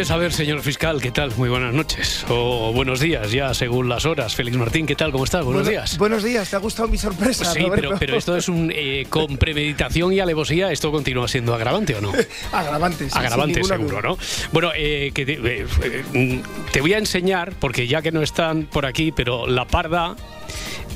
Entonces, a ver, señor fiscal, ¿qué tal? Muy buenas noches. O buenos días, ya según las horas. Félix Martín, ¿qué tal? ¿Cómo estás? Buenos Bueno- días. Buenos días, ¿te ha gustado mi sorpresa? Pues sí, pero, pero esto es un. eh, con premeditación y alevosía, ¿esto continúa siendo agravante o no? Agravante, sí, Agravante, seguro, duda. ¿no? Bueno, eh, que te, eh, eh, te voy a enseñar, porque ya que no están por aquí, pero La Parda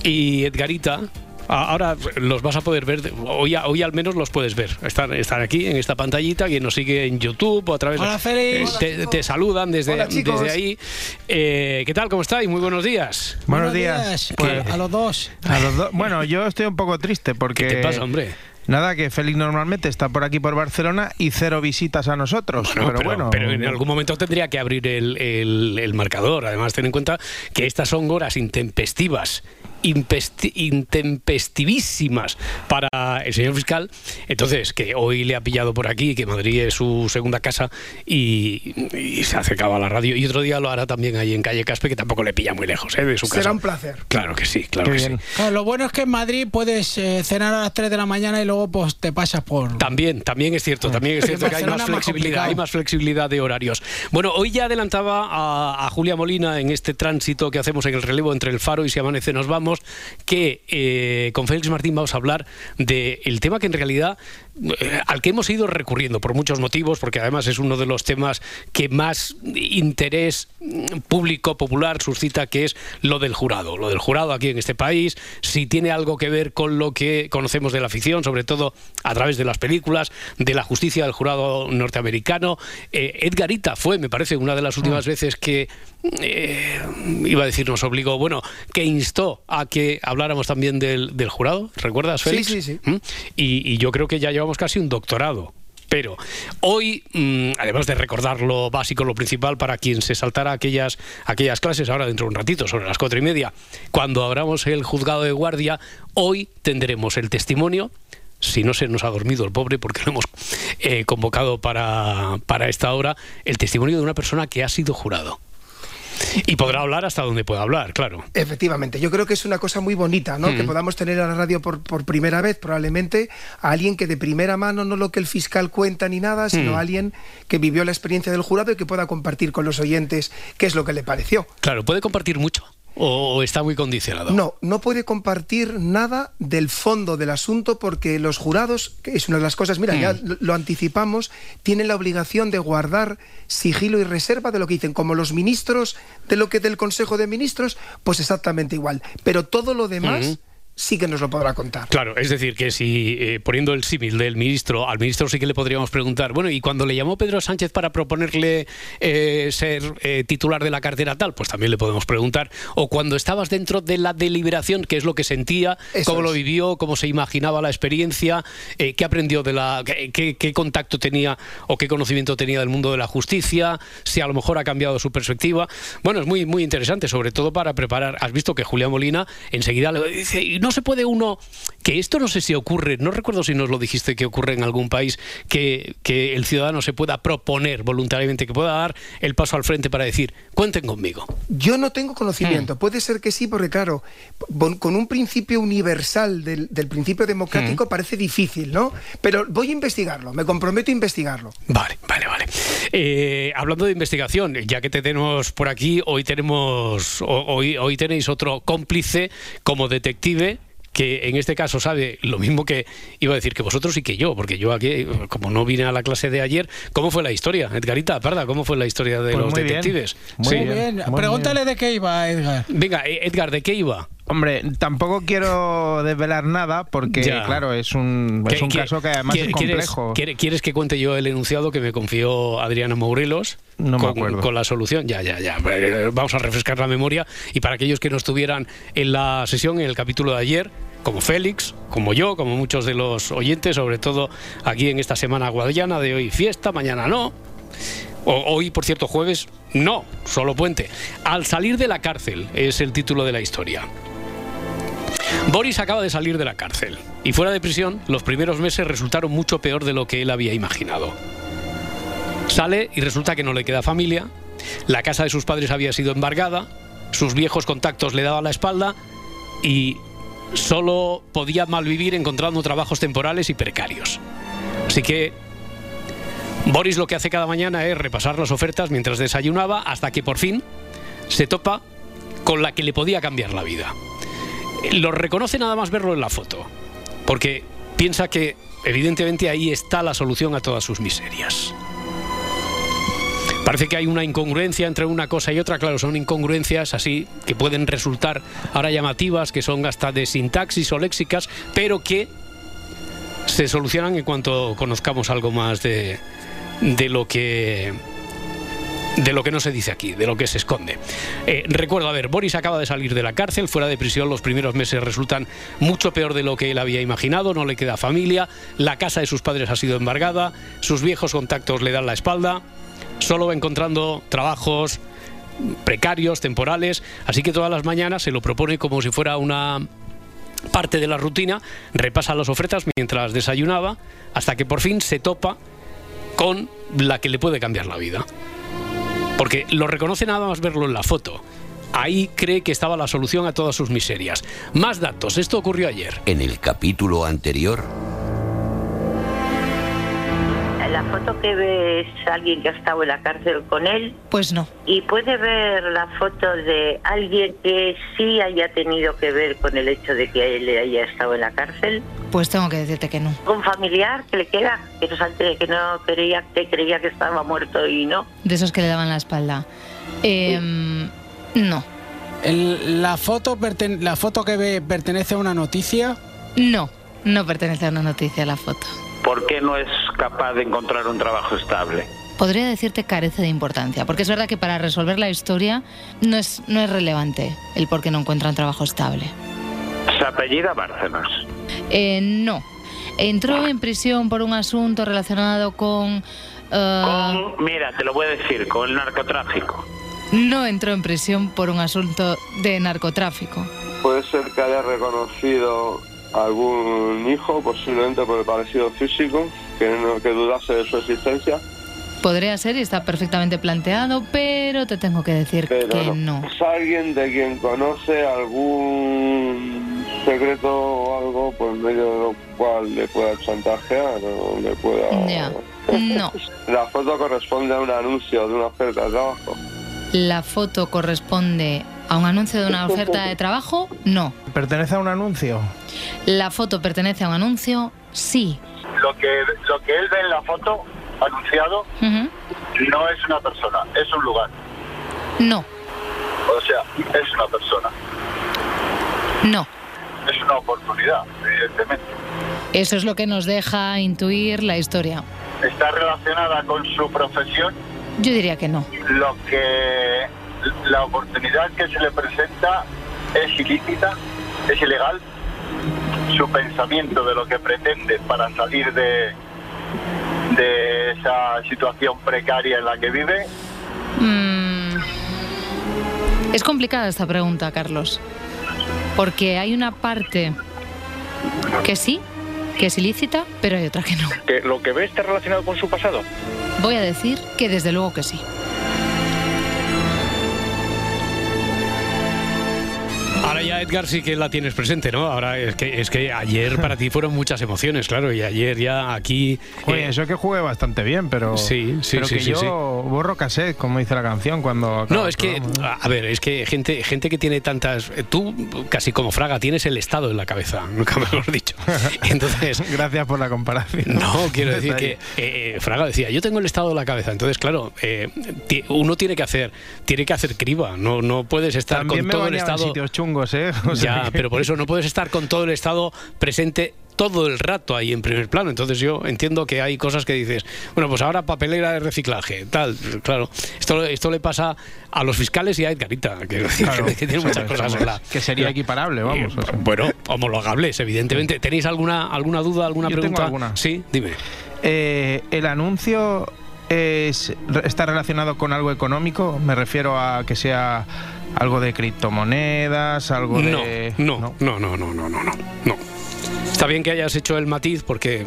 y Edgarita. A- Ahora los vas a poder ver, hoy, a- hoy al menos los puedes ver. Están, están aquí en esta pantallita, quien nos sigue en YouTube o a través Hola, Félix. eh, te, te saludan desde, Hola, chicos. desde ahí. Eh, ¿Qué tal? ¿Cómo estáis? Muy buenos días. Buenos días. Pues, a los dos. a los dos- bueno, yo estoy un poco triste porque. ¿Qué te pasa, hombre? Nada, que Félix normalmente está por aquí por Barcelona y cero visitas a nosotros. Bueno, pero, pero, bueno. pero en algún momento tendría que abrir el, el- el marcador. Además, ten en cuenta que estas son horas intempestivas, intempestivísimas para el señor fiscal. Entonces, que hoy le ha pillado por aquí, que Madrid es su segunda casa y, y se ha acercado a la radio. Y otro día lo hará también ahí en calle Caspe, que tampoco le pilla muy lejos ¿eh? de su casa. Será un placer. Claro que sí, claro Qué que bien. sí. Claro, lo bueno es que en Madrid puedes eh, cenar a las 3 de la mañana y luego pues te pasas por... También, también es cierto, también es cierto que hay más más flexibilidad, complicado. hay más flexibilidad de horarios. Bueno, hoy ya adelantaba a, a Julia Molina en este tránsito que hacemos en el relevo entre el Faro y Si Amanece Nos Vamos, que eh, con Félix Martín vamos a hablar del tema que en realidad eh, al que hemos ido recurriendo por muchos motivos, porque además es uno de los temas que más interés mm, público popular suscita, que es lo del jurado, lo del jurado aquí en este país, si tiene algo que ver con lo que conocemos de la ficción, sobre todo a través de las películas, de la justicia del jurado norteamericano. Eh, Edgarita fue, me parece, una de las últimas veces que eh, iba a decir nos obligó, bueno, que instó a que habláramos también del, del jurado, ¿recuerdas, Sí, Félix? sí, sí. ¿Mm? Y, y yo creo que ya llevamos casi un doctorado. Pero hoy, mm, además de recordar lo básico, lo principal para quien se saltara aquellas, aquellas clases, ahora dentro de un ratito, sobre las cuatro y media, cuando abramos el juzgado de guardia, hoy tendremos el testimonio si no se nos ha dormido el pobre, porque lo hemos eh, convocado para, para esta hora, el testimonio de una persona que ha sido jurado. Y podrá hablar hasta donde pueda hablar, claro. Efectivamente, yo creo que es una cosa muy bonita, ¿no? Que podamos tener a la radio por, por primera vez, probablemente, a alguien que de primera mano, no lo que el fiscal cuenta ni nada, sino a alguien que vivió la experiencia del jurado y que pueda compartir con los oyentes qué es lo que le pareció. Claro, puede compartir mucho o está muy condicionado. No, no puede compartir nada del fondo del asunto porque los jurados, que es una de las cosas, mira, ya lo, lo anticipamos, tienen la obligación de guardar sigilo y reserva de lo que dicen, como los ministros de lo que del Consejo de Ministros, pues exactamente igual. Pero todo lo demás Ujú. Sí que nos lo podrá contar. Claro, es decir, que si eh, poniendo el símil del ministro, al ministro sí que le podríamos preguntar, bueno, y cuando le llamó Pedro Sánchez para proponerle eh, ser eh, titular de la cartera tal, pues también le podemos preguntar, o cuando estabas dentro de la deliberación, qué es lo que sentía, Eso cómo lo vivió, cómo se imaginaba la experiencia, qué aprendió de la, qué, qué- contacto tenía o qué conocimiento tenía del mundo de la justicia, si a lo mejor ha cambiado su perspectiva. Bueno, es muy, muy interesante, sobre todo para preparar. Has visto que Julián Molina enseguida le dice, no se puede uno, que esto no sé si ocurre, no recuerdo si nos lo dijiste que ocurre en algún país, que, que el ciudadano se pueda proponer voluntariamente, que pueda dar el paso al frente para decir, cuenten conmigo. Yo no tengo conocimiento, puede ser que sí, porque claro, con un principio universal del, del principio democrático parece difícil, ¿no? Pero voy a investigarlo, me comprometo a investigarlo. Vale, vale, vale. Eh, hablando de investigación, ya que te tenemos por aquí, hoy tenemos, ho- hoy, hoy tenéis otro cómplice como detective que en este caso sabe lo mismo que iba a decir que vosotros y que yo, porque yo aquí, como no vine a la clase de ayer, ¿cómo fue la historia? Edgarita, Parda, ¿cómo fue la historia de Pues los muy bien. detectives? Muy Muy bien, bien. muy Pregúntale de qué iba, Edgar. Venga, eh, Edgar, ¿de qué iba? Hombre, tampoco quiero desvelar nada porque, Ya. claro, es un, es un caso que además es ¿Quieres- complejo. ¿quieres, quieres que cuente yo el enunciado que me confió Adriana Mourelos? No me con, acuerdo. con la solución. Ya, ya, ya. Vamos a refrescar la memoria. Y para aquellos que no estuvieran en la sesión, en el capítulo de ayer, como Félix, como yo, como muchos de los oyentes, sobre todo aquí en esta semana guadiana de hoy fiesta, mañana no. O- hoy, por cierto, jueves, no, solo puente. Al salir de la cárcel es el título de la historia. Boris acaba de salir de la cárcel y fuera de prisión los primeros meses resultaron mucho peor de lo que él había imaginado. Sale y resulta que no le queda familia, la casa de sus padres había sido embargada, sus viejos contactos le daban la espalda y solo podía malvivir encontrando trabajos temporales y precarios. Así que Boris lo que hace cada mañana es repasar las ofertas mientras desayunaba hasta que por fin se topa con la que le podía cambiar la vida lo reconoce nada más verlo en la foto, porque piensa que evidentemente ahí está la solución a todas sus miserias. Parece que hay una incongruencia entre una cosa y otra, claro, son incongruencias así que pueden resultar ahora llamativas, que son hasta de sintaxis o léxicas, pero que se solucionan en cuanto conozcamos algo más de, de lo que de lo que no se dice aquí, de lo que se esconde. Eh, recuerdo, a ver, Boris acaba de salir de la cárcel, fuera de prisión los primeros meses resultan mucho peor de lo que él había imaginado, no le queda familia, la casa de sus padres ha sido embargada, sus viejos contactos le dan la espalda, solo encontrando trabajos precarios, temporales, así que todas las mañanas se lo propone como si fuera una parte de la rutina, repasa las ofertas mientras desayunaba, hasta que por fin se topa con la que le puede cambiar la vida. Porque lo reconoce nada más verlo en la foto. Ahí cree que estaba la solución a todas sus miserias. Más datos, esto ocurrió ayer. En el capítulo anterior, La foto que ve es alguien que ha estado en la cárcel con él Pues no. y puede ver la foto de alguien que sí haya tenido que ver con el hecho de que él haya estado en la cárcel. Pues tengo que decirte que no. Un familiar que le queda, que no que no creía que creía que estaba muerto y no. De esos que le daban la espalda. Em, no. El- la, foto perten- la foto que ve pertenece a una noticia. No. No pertenece a una noticia la foto. ¿Por qué no es capaz de encontrar un trabajo estable? Podría decirte carece de importancia, porque es verdad que para resolver la historia no es, no es relevante el por qué no encuentra un trabajo estable. Se apellida Bárcenas. Eh, no. Entró en prisión por un asunto relacionado con... eh, Con, mira, te lo voy a decir, con el narcotráfico. No entró en prisión por un asunto de narcotráfico. Puede ser que haya reconocido algún hijo, posiblemente por el parecido físico, que, no, que dudase de su existencia. Podría ser y está perfectamente planteado, pero te tengo que decir Pero que no. ¿Es alguien de quien conoce algún secreto o algo por medio de lo cual le pueda chantajear o le pueda... Ya. No. La foto corresponde a un anuncio de una oferta de trabajo. ¿La foto corresponde a un anuncio de una oferta de trabajo? No. ¿Pertenece a un anuncio? ¿La foto pertenece a un anuncio? Sí. Lo que, lo que él ve en la foto anunciado no es una persona, es un lugar. No, O sea, es una persona. no. Es una oportunidad, evidentemente. Eso es lo que nos deja intuir la historia. Está relacionada con su profesión, Yo diría que no. lo que la oportunidad que se le presenta es ilícita, es ilegal. Su pensamiento de lo que pretende para salir de, de esa situación precaria en la que vive Mm. Es complicada esta pregunta, Carlos. Porque hay una parte que sí, que es ilícita, pero hay otra que no. que lo que ve está relacionado con su pasado. Voy a decir que desde luego que sí. Ahora ya Edgar sí que la tienes presente, ¿no? Ahora es que es que ayer para ti fueron muchas emociones, claro, y ayer ya aquí Oye, eh, eso que jugué bastante bien, pero. Sí, sí, pero sí, que sí, yo sí. borro cassette, como dice la canción, cuando. No, es que, a ver, es que gente, gente que tiene tantas. eh, Tú, casi como Fraga, tienes el Estado en la cabeza, nunca mejor dicho. Entonces, Gracias por la comparación. no, quiero decir que eh, Fraga decía, yo tengo el Estado en la cabeza. Entonces, claro, eh, uno tiene que hacer tiene que hacer criba, no, no puedes estar También con me todo el en Estado. sitios chungos amigos, ¿eh? O Ya, que- pero por eso no puedes estar con todo el Estado presente todo el rato ahí en primer plano. Entonces yo entiendo que hay cosas que dices, bueno, pues ahora papelera de reciclaje, tal, claro. Esto, esto le pasa a los fiscales y a Edgarita, que, Claro, que tiene muchas cosas somos- la... que sería equiparable, vamos. o sea. Bueno, homologables, evidentemente. ¿Tenéis alguna, alguna duda, alguna Yo tengo pregunta? alguna. Sí, dime. Eh, el anuncio es, está relacionado con algo económico. Me refiero a que sea algo de criptomonedas, algo de. no, no, no, no, no, no, no, no. Está bien que hayas hecho el matiz porque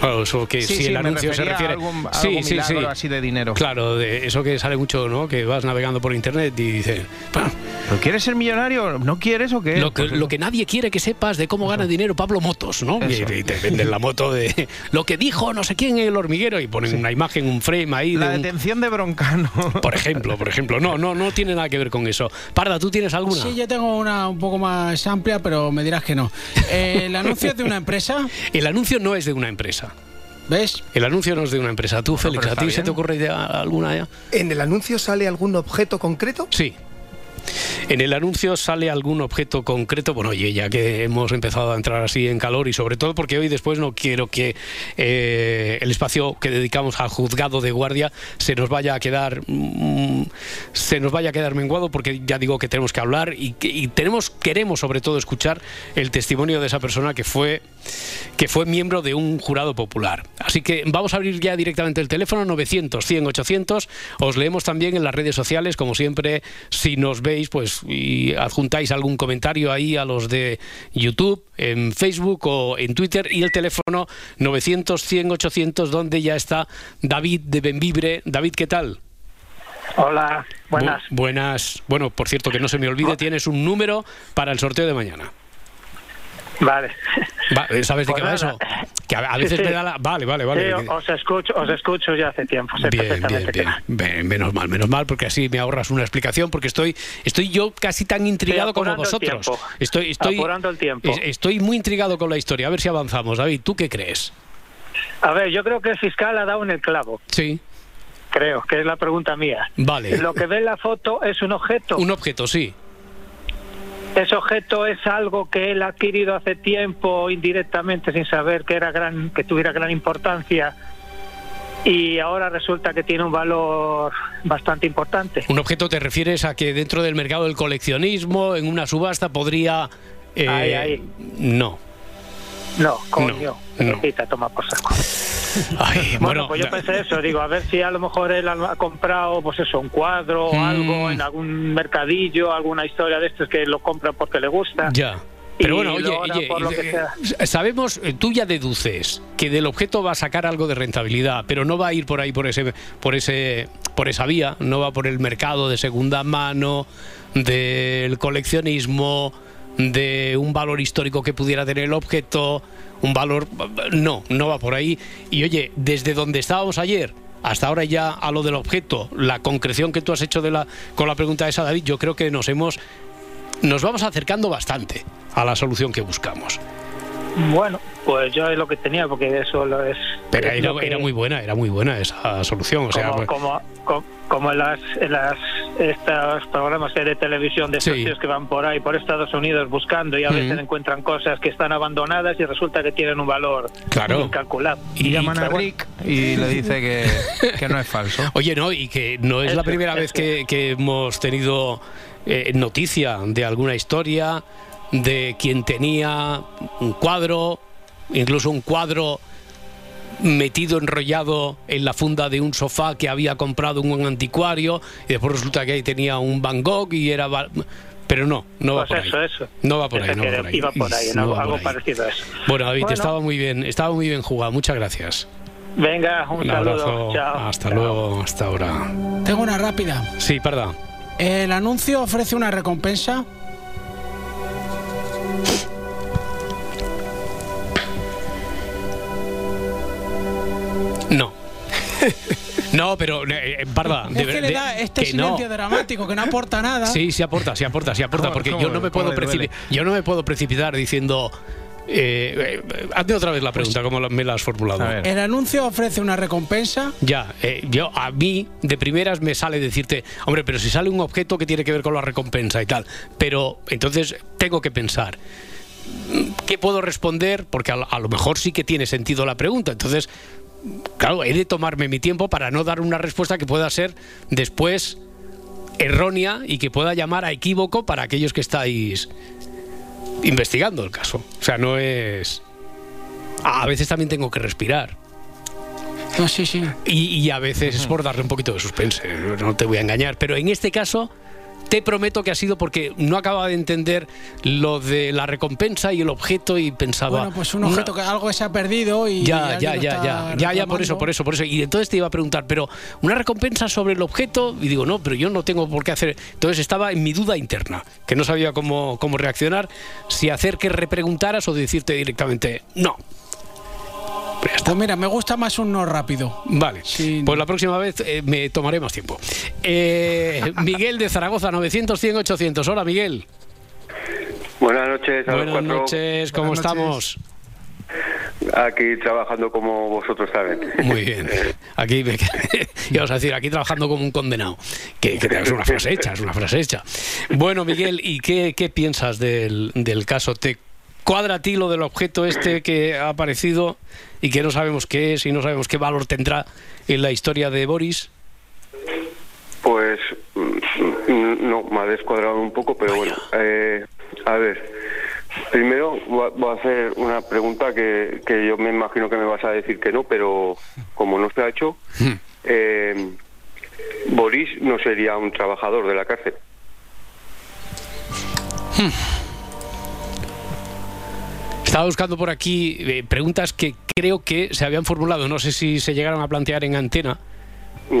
claro, eso que Sí, si sí, el anuncio se refería a refiere algún- a sí, algún sí, sí. milagro así de dinero. Claro, de eso que sale mucho, ¿no? Que vas navegando por internet y dices, "Pa, ¿Pero quieres ser millonario? ¿No quieres o qué? lo que, Pues lo eso. que nadie quiere que sepas de cómo gana dinero Pablo Motos, ¿no? Y, Eso. y te venden la moto de lo que dijo no sé quién en el hormiguero y ponen una imagen, un frame ahí La de un- detención de Broncano. por ejemplo, por ejemplo. No, no, no tiene nada que ver con eso. Parda, ¿tú tienes alguna? Sí, yo tengo una un poco más amplia, pero me dirás que no. Eh, el anuncio es de una empresa, El anuncio no es de una empresa. ¿Ves? El anuncio no es de una empresa. Tú, Félix, ¿a ti se te ocurre idea alguna ya? ¿En el anuncio sale algún objeto concreto? Sí. En el anuncio sale algún objeto concreto. Bueno, oye, ya que hemos empezado a entrar así en calor y sobre todo porque hoy después no quiero que eh, el espacio que dedicamos al juzgado de guardia se nos vaya a quedar mm, se nos vaya a quedar menguado porque ya digo que tenemos que hablar y, que- y tenemos queremos sobre todo escuchar el testimonio de esa persona que fue que fue miembro de un jurado popular. Así que vamos a abrir ya directamente el teléfono 900 100 800. Os leemos también en las redes sociales, como siempre, si nos veis, pues y adjuntáis algún comentario ahí a los de YouTube, en Facebook o en Twitter y el teléfono 900 100 800 donde ya está David de Benvibre. David, ¿qué tal? Hola, buenas. Bu- buenas. Bueno, por cierto, que no se me olvide, tienes un número para el sorteo de mañana. Vale. Va, eh, ¿Sabes de Pues qué va nada. eso? Que a, veces sí. me da la... Vale, vale, vale. Sí, os escucho, os escucho ya hace tiempo. Sé Bien, bien, bien, bien. Menos mal, menos mal, porque así me ahorras una explicación, porque estoy, estoy yo casi tan intrigado como el vosotros. Estoy, estoy, Apurando el tiempo. es- Estoy muy intrigado con la historia. A ver si avanzamos. David, ¿tú qué crees? A ver, yo creo que el fiscal ha dado en el clavo. Sí. Creo, que es la pregunta mía. Vale. Lo que ve en la foto es un objeto. Un objeto, sí. Ese objeto es algo que él ha adquirido hace tiempo indirectamente sin saber que era gran, que tuviera gran importancia y ahora resulta que tiene un valor bastante importante. Un objeto te refieres a que dentro del mercado del coleccionismo, en una subasta, podría... eh, Ahí, ahí. No. No, coño, no. repita, toma por saco. Ay, Bueno, bueno, pues yo pensé eso, digo, a ver si a lo mejor él ha comprado, pues eso, un cuadro o Mm. algo en algún mercadillo, alguna historia de estos que lo compra porque le gusta. Ya. Pero bueno, oye, oye, por lo que eh, sea. sabemos, eh, tú ya deduces que del objeto va a sacar algo de rentabilidad, pero no va a ir por ahí por ese, por ese, por esa vía, no va por el mercado de segunda mano, del coleccionismo, de un valor histórico que pudiera tener el objeto, un valor, no, no va por ahí. Y oye, desde donde estábamos ayer hasta ahora ya a lo del objeto, la concreción que tú has hecho de la, con la pregunta esa, David, yo creo que nos hemos nos vamos acercando bastante a la solución que buscamos. Bueno, pues yo es lo que tenía, porque eso lo es. Pero es era, lo que- era muy buena, era muy buena esa solución. O sea, como, pues- como, como, como en las, en las estos programas de televisión de estos Sí. que van por ahí por Estados Unidos buscando y a veces Ujú. encuentran cosas que están abandonadas y resulta que tienen un valor Claro. incalculable. Y llaman a Rick y le dice que, que no es falso. Oye, no, y que no es la Eso, primera vez que, que hemos tenido eh, noticia de alguna historia de quien tenía un cuadro, incluso un cuadro metido enrollado en la funda de un sofá que había comprado un anticuario y después resulta que ahí tenía un Van Gogh y era pero no, no va pues por eso, ahí. eso. No va por Ese ahí, no va por ahí. Iba por ahí, No algo, por ahí. parecido a eso. Bueno, David, Bueno. estaba muy bien, estaba muy bien jugado. Muchas gracias. Venga, un, Un saludo. abrazo. Chao. Hasta Chao. luego, hasta ahora. Tengo una rápida. Sí, perdón. El anuncio ofrece una recompensa. No, pero, eh, eh, Parda, de es que le da este que no. silencio dramático que no aporta nada. Sí, sí aporta, sí aporta, sí aporta, ¿Cómo- porque yo no me puedo yo no me puedo precipitar diciendo Eh, eh, hazme otra vez la pregunta, como me la has formulado. El anuncio ofrece una recompensa. Ya, eh, yo a mí de primeras me sale decirte, hombre, pero si sale un objeto que tiene que ver con la recompensa y tal, pero entonces tengo que pensar. ¿Qué puedo responder? Porque a, a lo mejor sí que tiene sentido la pregunta. Entonces, claro, he de tomarme mi tiempo para no dar una respuesta que pueda ser después errónea y que pueda llamar a equívoco para aquellos que estáis investigando el caso. O sea, no es... A veces también tengo que respirar. No, sí, sí. Y, y a veces es por darle un poquito de suspense, no te voy a engañar. Pero en este caso, te prometo que ha sido porque no acababa de entender lo de la recompensa y el objeto y pensaba... Bueno, pues un objeto que algo se ha perdido y. Ya, ya, ya, ya, ya, ya, por eso, por eso, por eso. Y entonces te iba a preguntar, pero una recompensa sobre el objeto, y digo, no, pero yo no tengo por qué hacer. Entonces estaba en mi duda interna, que no sabía cómo, cómo reaccionar, si hacer que repreguntaras o decirte directamente, no. Pues mira, me gusta más un no rápido. Vale, pues la próxima vez eh, me tomaré más tiempo. Eh, Miguel de Zaragoza, 900, 100, 800. Hola, Miguel. Buenas noches a Buenas noches, ¿cómo estamos? Aquí trabajando como vosotros saben. Muy bien. Aquí me íbamos a decir, aquí trabajando como un condenado. Que, que es una frase hecha, es una frase hecha. Bueno, Miguel, ¿y qué, qué piensas del, del caso? ¿Te cuadra a ti lo del objeto este que ha aparecido y que no sabemos qué es y no sabemos qué valor tendrá en la historia de Boris? Pues mm, no, me ha descuadrado un poco, pero bueno. Eh, a ver, primero voy a- voy a hacer una pregunta que, que yo me imagino que me vas a decir que no, pero como no se ha hecho, eh, Boris no sería un trabajador de la cárcel. Estaba buscando por aquí eh, preguntas que creo que se habían formulado, no sé si se llegaron a plantear en antena,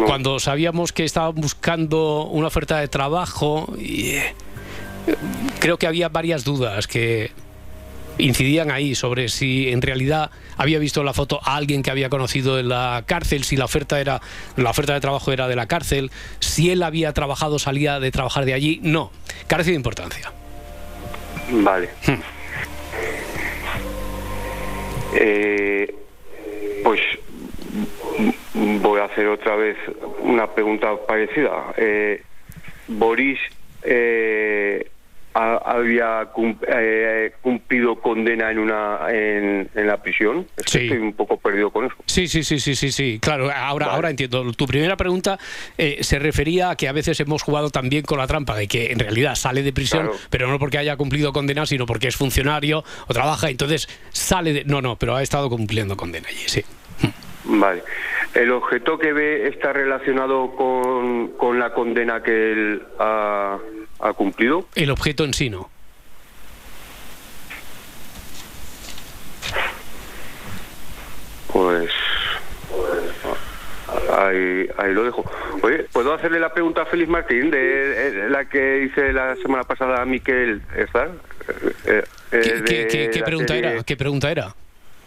cuando sabíamos que estaban buscando una oferta de trabajo. Y, eh, creo que había varias dudas que incidían ahí sobre si en realidad había visto la foto a alguien que había conocido en la cárcel, si la oferta era la oferta de trabajo era de la cárcel, si él había trabajado, salía de trabajar de allí. No, carece de importancia. Vale. Eh, pues voy a hacer otra vez una pregunta parecida. Eh, Boris eh, ha- había cum- eh, cumplido condena en una en, en la prisión. Es que Sí. Estoy un poco perdido con eso. Sí, sí, sí, sí, sí, sí. Claro, ahora, ahora entiendo. Tu primera pregunta eh, se refería a que a veces hemos jugado también con la trampa de que en realidad sale de prisión, Claro. pero no porque haya cumplido condena, sino porque es funcionario o trabaja, entonces sale de... No, no, pero ha estado cumpliendo condena allí, sí. Vale. ¿El objeto que ve está relacionado con, con la condena que él ha, ha cumplido? El objeto en sí no. Pues ahí, ahí lo dejo. Oye, ¿puedo hacerle la pregunta a Félix Martín de, de la que hice la semana pasada a Miquel Estar? Eh, eh, ¿Qué, de qué- qué- qué la pregunta serie era? ¿Qué pregunta era?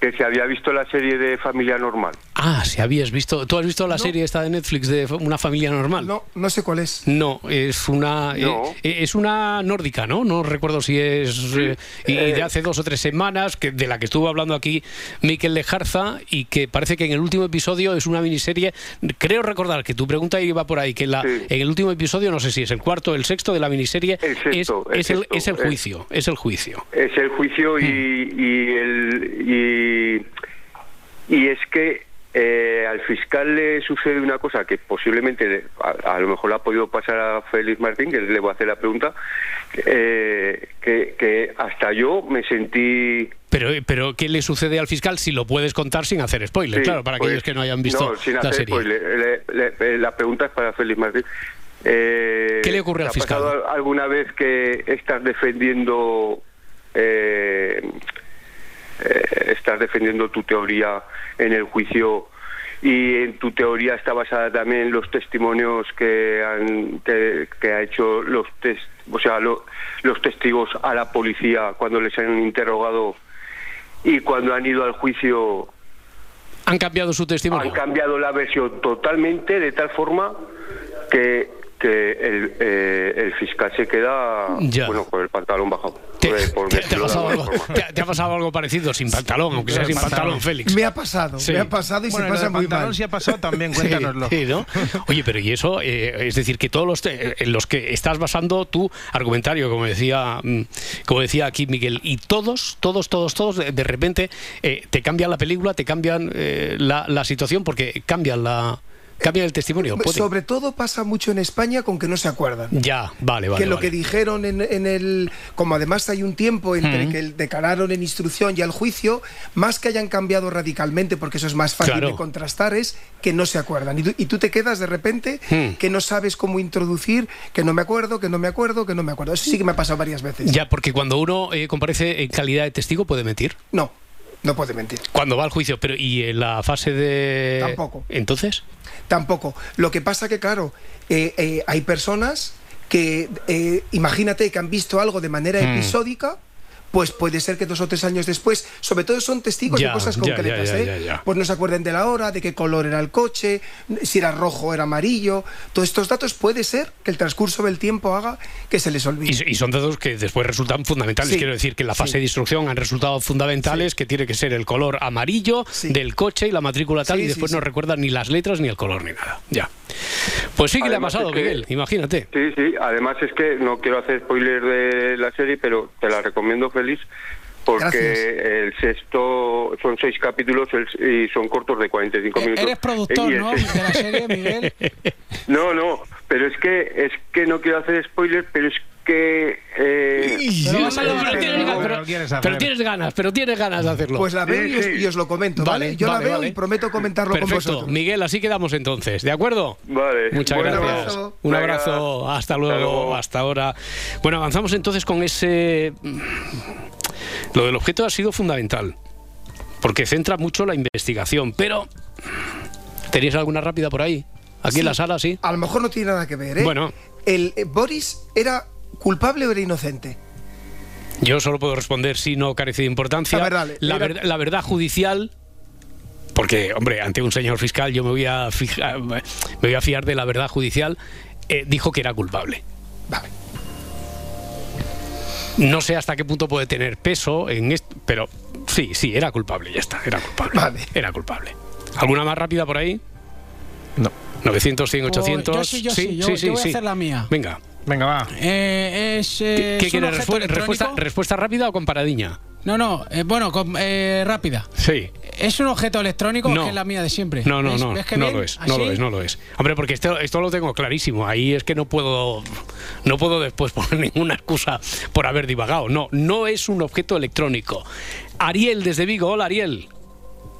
Que se había visto la serie de Familia Normal. Ah, si habías visto... ¿Tú has visto la serie esta de Netflix de Una familia normal? No, no sé cuál es. No, es una No. eh, es una nórdica, ¿no? No recuerdo si es eh, y de hace dos o tres semanas que de la que estuvo hablando aquí Miquel Lejarza y que parece que en el último episodio es una miniserie. Creo recordar que tu pregunta iba por ahí que la, en el último episodio no sé si es el cuarto o el sexto de la miniserie sexto, el es, es el, sexto, es el eh. juicio, es el juicio. Es el juicio y, y el y, y es que eh, al fiscal le sucede una cosa que posiblemente le- a, a lo mejor le ha podido pasar a Félix Martín, que le voy a hacer la pregunta, eh, que, que hasta yo me sentí Pero, pero ¿qué le sucede al fiscal si lo puedes contar sin hacer spoiler? Sí, claro, para pues, aquellos que no hayan visto no, sin la hacer serie. spoiler. Le- le- la pregunta es para Félix Martín. Eh, ¿Qué le ocurre ¿te al ha fiscal? pasado alguna vez que estás defendiendo eh, estás defendiendo tu teoría en el juicio y en tu teoría está basada también en los testimonios que han que, que ha hecho los test, o sea lo- los testigos a la policía cuando les han interrogado y cuando han ido al juicio ¿Han cambiado su testimonio? han cambiado la versión totalmente de tal forma que que el, eh, el fiscal se queda Ya. bueno con el pantalón bajado. ¿Te, Eh, por te- te ha pasado algo, te- te ha pasado algo parecido sin pantalón, aunque sea sin pantalón, Félix? Me ha pasado, Sí. me ha pasado y Bueno, se pasa muy pantalón mal. sí ha pasado también, cuéntanoslo. sí, ¿no? Oye, pero y eso, eh, es decir, que todos los te- en los que estás basando tu argumentario, como decía, mm, como decía aquí Miguel, y todos, todos, todos, todos, de, de repente eh, te cambian la película, te cambian eh, la, la situación porque cambian la cambian el testimonio. Puede- Sobre todo pasa mucho en España con que no se acuerdan. Ya, vale, vale. que lo vale. que dijeron en, en el. Como además hay un tiempo entre Mm. que declararon en instrucción y al juicio, más que hayan cambiado radicalmente, porque eso es más fácil Claro. de contrastar, es que no se acuerdan. Y tú, y tú te quedas de repente Mm. que no sabes cómo introducir, que no me acuerdo, que no me acuerdo, que no me acuerdo. Eso sí que me ha pasado varias veces. Ya, porque cuando uno eh, comparece en calidad de testigo puede mentir. No, no puede mentir. Cuando va al juicio, pero ¿y en la fase de...? Tampoco. Entonces, Tampoco. Lo que pasa que, claro, eh, eh, hay personas que, eh, imagínate, que han visto algo de manera Mm. episódica, pues puede ser que dos o tres años después, sobre todo son testigos Ya, de cosas concretas, ya, ya, ¿eh? ya, ya. Pues no se acuerden de la hora, de qué color era el coche, si era rojo o era amarillo. Todos estos datos puede ser que el transcurso del tiempo haga que se les olvide. y, y son datos que después resultan fundamentales. Sí. Quiero decir que en la fase Sí. de instrucción han resultado fundamentales, que tiene que ser el color amarillo del coche y la matrícula tal, Sí, y después sí. no recuerdan ni las letras ni el color ni nada. Ya. Pues sí que le ha pasado, es que- Miguel, imagínate. Sí, sí, además es que no quiero hacer spoiler de la serie, pero te la recomiendo feliz porque Gracias. el sexto son seis capítulos y son cortos de 45 Eh, minutos. Eres productor, ¿no? De la serie, Miguel. No, no, pero es que es que no quiero hacer spoiler, pero es que eh, Pero, tienes ganas, pero- tienes ganas, pero tienes ganas de hacerlo. Pues la veo Sí, y, os, sí. y os lo comento, ¿vale? Vale, Yo vale, la veo vale. y prometo comentarlo con Perfecto, vosotros. Miguel, así quedamos entonces, ¿de acuerdo? Vale. Muchas Bueno, gracias. abrazo. Un Venga. abrazo, hasta luego, luego. hasta ahora. Bueno, avanzamos entonces con ese... Lo del objeto ha sido fundamental, porque centra mucho la investigación, pero... ¿Tenéis alguna rápida por ahí? Aquí en la sala, sí. A lo mejor no tiene nada que ver, ¿eh? Bueno. El, eh, Boris era culpable o era inocente. Yo solo puedo responder si no carece de importancia. A ver, dale. la, Era- ver- la verdad judicial... Porque, hombre, ante un señor fiscal yo me voy a, fija- me voy a fiar de la verdad judicial. eh, dijo que era culpable. Vale. No sé hasta qué punto puede tener peso en esto, pero sí, sí, era culpable, ya está, era culpable. Vale. Era culpable. ¿Alguna más rápida por ahí? No. 900, 100, Pues 800. yo sí, yo sí, yo- yo voy a hacer la mía. Venga. Venga, va. Eh, es, eh, ¿Qué Respu- electrónico. respuesta, ¿Respuesta rápida o con paradiña? No, no, eh, bueno, con- eh, rápida. Sí. ¿Es un objeto electrónico No. que es la mía de siempre? No, no, ¿Ves- no, ves qué no bien? lo es, no lo ¿Así? es, no lo es. Hombre, porque esto, esto lo tengo clarísimo. Ahí es que no puedo, no puedo después poner ninguna excusa por haber divagado. No, no es un objeto electrónico. Ariel desde Vigo, hola Ariel.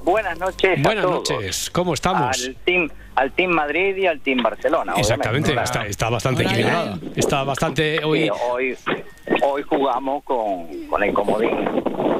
Buenas noches. a Buenas todos. noches, ¿cómo estamos? Al team, al team Madrid y al team Barcelona. Exactamente, obviamente. está, está bastante Hola, equilibrada. Está bastante Sí, hoy. hoy, hoy jugamos con, con el comodín.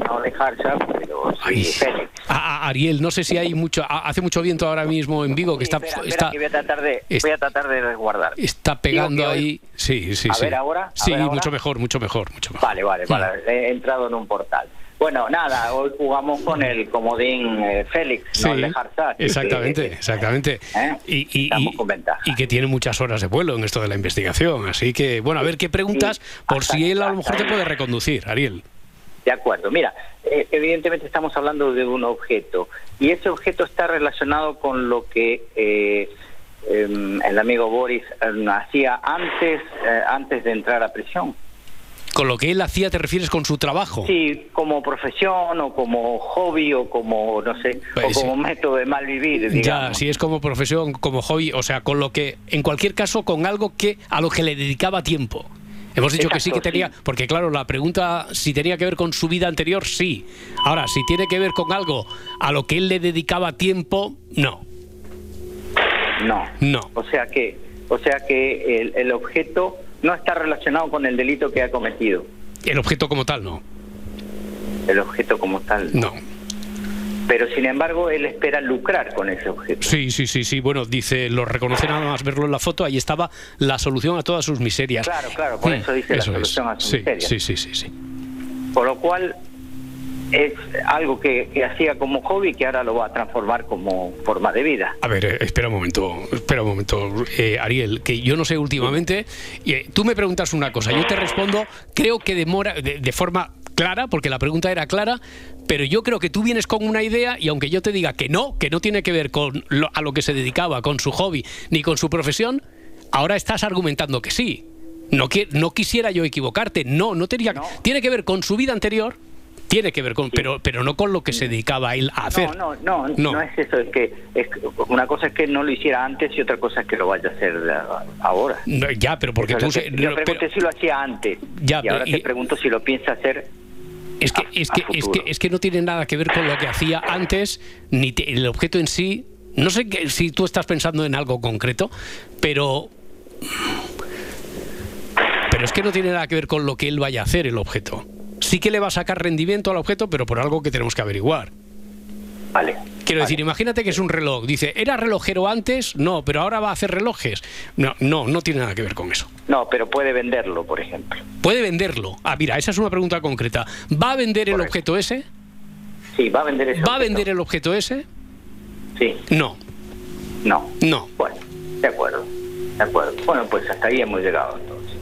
No de Harshap, pero sí. Félix. A- a- Ariel, no sé si hay mucho, a- hace mucho viento ahora mismo en Vigo que Sí, está, espera, espera, está, que voy a tratar de, es- voy a tratar de resguardar. está pegando hoy- ahí. Sí, sí, A sí. ver ahora, a Sí, ver ahora. mucho mejor, mucho mejor, mucho mejor. Vale, vale, vale. He entrado en un portal. Bueno, nada, hoy jugamos con el comodín eh, Félix, Sí, no el de Harzak. exactamente, exactamente. ¿Eh? Y, y- Estamos y- con ventaja. y que tiene muchas horas de vuelo en esto de la investigación. Así que, bueno, a ver qué preguntas, por si él a lo mejor te puede reconducir, Ariel. De acuerdo, mira, eh, evidentemente estamos hablando de un objeto y ese objeto está relacionado con lo que eh, em, el amigo Boris hacía antes, antes de entrar a prisión. Con lo que él hacía, ¿te refieres con su trabajo? Sí, como profesión o como hobby o como, no sé, Pues o sí. como método de mal vivir, Ya, digamos. si es como profesión, como hobby, o sea, con lo que, en cualquier caso, con algo que a lo que le dedicaba tiempo. Hemos dicho que sí que tenía, sí. porque claro, la pregunta si tenía que ver con su vida anterior, sí. Ahora, si tiene que ver con algo a lo que él le dedicaba tiempo, no. No. No. O sea que, o sea que el, el objeto no está relacionado con el delito que ha cometido. El objeto como tal, no. El objeto como tal. No. Pero sin embargo, él espera lucrar con ese objeto. Sí, sí, sí, sí. Bueno, dice, lo reconoce nada más verlo en la foto, ahí estaba la solución a todas sus miserias. Claro, claro, por Mm, eso dice la es. solución a su sí, miseria. sí, sí, sí, sí. Por lo cual, es algo que, que hacía como hobby que ahora lo va a transformar como forma de vida. A ver, eh, espera un momento, espera un momento, eh, Ariel, que yo no sé últimamente, y, eh, tú me preguntas una cosa, yo te respondo, creo que demora, de, de forma clara, porque la pregunta era clara, pero yo creo que tú vienes con una idea y aunque yo te diga que no, que no tiene que ver con lo- a lo que se dedicaba, con su hobby, ni con su profesión, ahora estás argumentando que sí. No, qui- no quisiera yo equivocarte, no, no tenía, tiene que ver con su vida anterior, tiene que ver con, pero, pero no con lo que se dedicaba él a hacer. No, no, no, No. no, es eso, es que es una cosa es que no lo hiciera antes y otra cosa es que lo vaya a hacer ahora. No, ya, pero porque Eso tú... se- que- yo pregunté pero- si lo hacía antes Ya, y ahora pero- te pregunto si lo piensa hacer Es que, es, que, es, que, es que no tiene nada que ver con lo que hacía antes, ni te- el objeto en sí. No sé que- si tú estás pensando en algo concreto, pero. Pero es que no tiene nada que ver con lo que él vaya a hacer el objeto. Sí que le va a sacar rendimiento al objeto, pero por algo que tenemos que averiguar. Vale. Quiero decir, imagínate que es un reloj. Dice, ¿era relojero antes? No, pero ahora va a hacer relojes. No, no, no tiene nada que ver con eso. No, pero puede venderlo, por ejemplo. ¿Puede venderlo? Ah, mira, esa es una pregunta concreta. ¿Va a vender el objeto ese? Sí, va a vender eso. ¿Va a vender el objeto ese? Sí. No. No. No. Bueno, de acuerdo. De acuerdo. Bueno, pues hasta ahí hemos llegado entonces.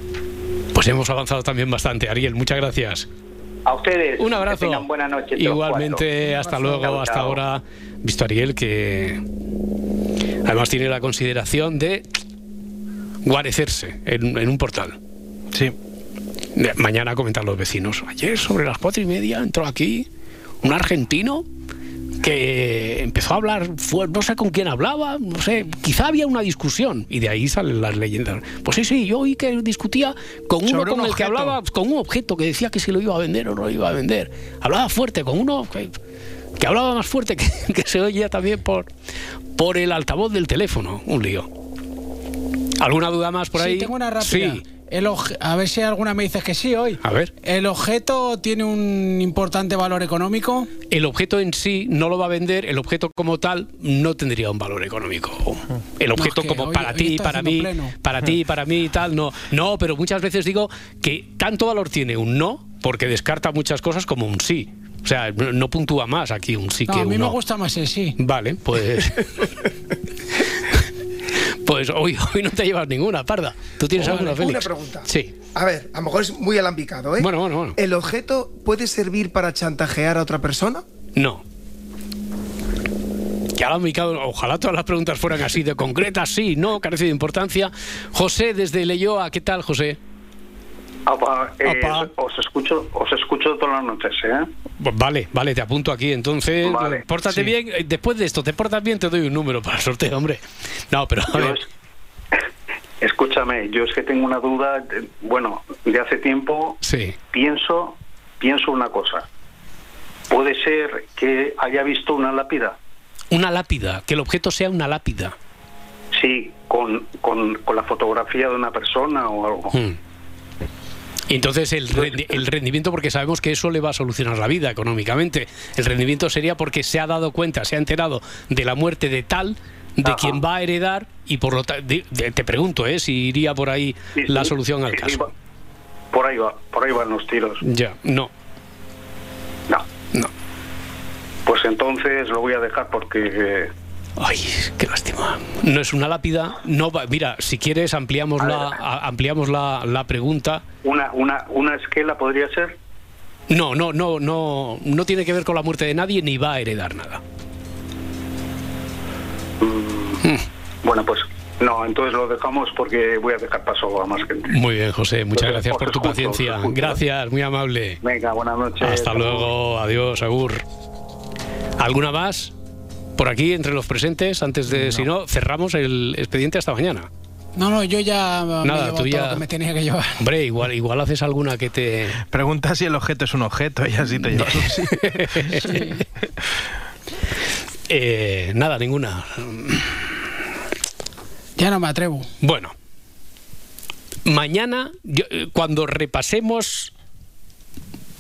Pues hemos avanzado también bastante, Ariel. Muchas gracias. A ustedes. Un abrazo. Que tengan buena noche. todos Igualmente, cuatro. hasta luego, Chao, hasta chao. ahora. Visto Ariel que además tiene la consideración de guarecerse en, en un portal. Sí. Mañana comentan los vecinos. Ayer sobre las cuatro y media entró aquí un argentino que empezó a hablar, fue, no sé con quién hablaba, no sé, quizá había una discusión y de ahí salen las leyendas. Pues sí, sí, yo oí que discutía con uno un con el que hablaba, con un objeto que decía que si lo iba a vender o no lo iba a vender. Hablaba fuerte con uno que, que hablaba más fuerte que, que se oía también por, por el altavoz del teléfono. Un lío. ¿Alguna duda más por ahí? Sí, tengo una rápida. Sí. El a ver si alguna me dices que sí hoy. A ver. ¿El objeto tiene un importante valor económico? El objeto en sí no lo va a vender, el objeto como tal no tendría un valor económico. El objeto es que como hoy- para ti, para mí, pleno. para ti, para mí y tal, no. No, pero muchas veces digo que tanto valor tiene un no porque descarta muchas cosas como un sí. O sea, no, no puntúa más aquí un sí No, que a un mí me no. gusta más el sí. Vale, pues. pues hoy, hoy no te llevas ninguna, parda. ¿Tú tienes Vale, alguna, una Félix? pregunta. Sí. A ver, a lo mejor es muy alambicado, ¿eh? Bueno, bueno, bueno. ¿El objeto puede servir para chantajear a otra persona? No. Ya ubicado. Ojalá todas las preguntas fueran así de concretas. Sí, no, carece de importancia. José, desde Leyoa, ¿qué tal, José? Eh. Os escucho, os escucho todas las noches, ¿eh? Pues Vale, vale, te apunto aquí. Entonces, Vale, pórtate sí. bien. Eh, Después de esto, te portas bien, te doy un número para el sorteo, hombre. No, pero a. Escúchame, yo es que tengo una duda, de- bueno, de hace tiempo Sí. pienso, pienso una cosa. Puede ser que haya visto una lápida, Una lápida, que el objeto sea una lápida. sí, con, con, con la fotografía de una persona o algo. Hmm. Entonces el, rendi- el rendimiento, porque sabemos que eso le va a solucionar la vida económicamente, el rendimiento sería porque se ha dado cuenta, se ha enterado de la muerte de tal, de quien va a heredar, y por lo tanto, te pregunto, ¿eh? si iría por ahí Sí, la sí, solución al sí, caso. por ahí va, por ahí van los tiros. Ya, no. No. No. Pues entonces lo voy a dejar porque eh, Ay, qué lástima. No es una lápida. No va- mira, si quieres ampliamos la a- ampliamos la, la pregunta. una, una, una esquela podría ser. No, no, no, no, no tiene que ver con la muerte de nadie ni va a heredar nada. Bueno, pues no, entonces lo dejamos porque voy a dejar paso a más gente. Muy bien, José. Muchas gracias por tu paciencia. Gracias, muy amable. Venga, buenas noches. Hasta luego, adiós, Agur. ¿Alguna más? Por aquí, entre los presentes, antes de, si no, cerramos el expediente hasta mañana. No, no, yo ya me Nada, llevado tú todo ya- lo que me tenía que llevar. Hombre, igual, igual haces alguna que te... Pregunta si el objeto es un objeto y así te llevas sí. Eh, nada, ninguna. Ya no me atrevo. Bueno, mañana, yo, eh, cuando repasemos...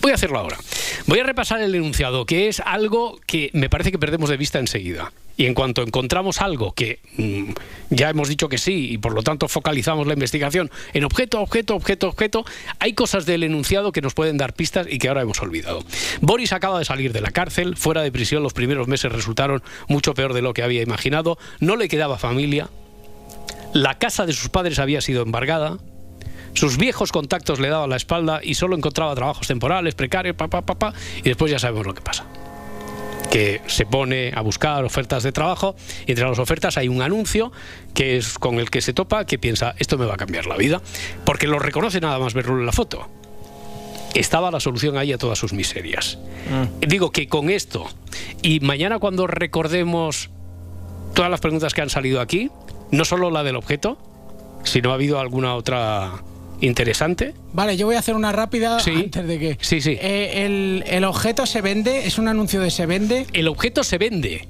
Voy a hacerlo ahora. Voy a repasar el enunciado, que es algo que me parece que perdemos de vista enseguida. Y en cuanto encontramos algo que mm, ya hemos dicho que sí y por lo tanto focalizamos la investigación en objeto, objeto, objeto, objeto, hay cosas del enunciado que nos pueden dar pistas y que ahora hemos olvidado. Boris acaba de salir de la cárcel, fuera de prisión los primeros meses resultaron mucho peor de lo que había imaginado, no le quedaba familia, la casa de sus padres había sido embargada, sus viejos contactos le daban la espalda y solo encontraba trabajos temporales, precarios, pa, pa, pa, pa, y después ya sabemos lo que pasa. Que se pone a buscar ofertas de trabajo y entre las ofertas hay un anuncio que es con el que se topa que piensa esto me va a cambiar la vida porque lo reconoce nada más verlo en la foto. Estaba la solución ahí a todas sus miserias. Digo que con esto y mañana cuando recordemos todas las preguntas que han salido aquí no solo la del objeto si no ha habido alguna otra interesante Vale, yo voy a hacer una rápida Sí. antes de que. Sí, sí. Eh, el, el objeto se vende, es un anuncio de se vende. el objeto se vende.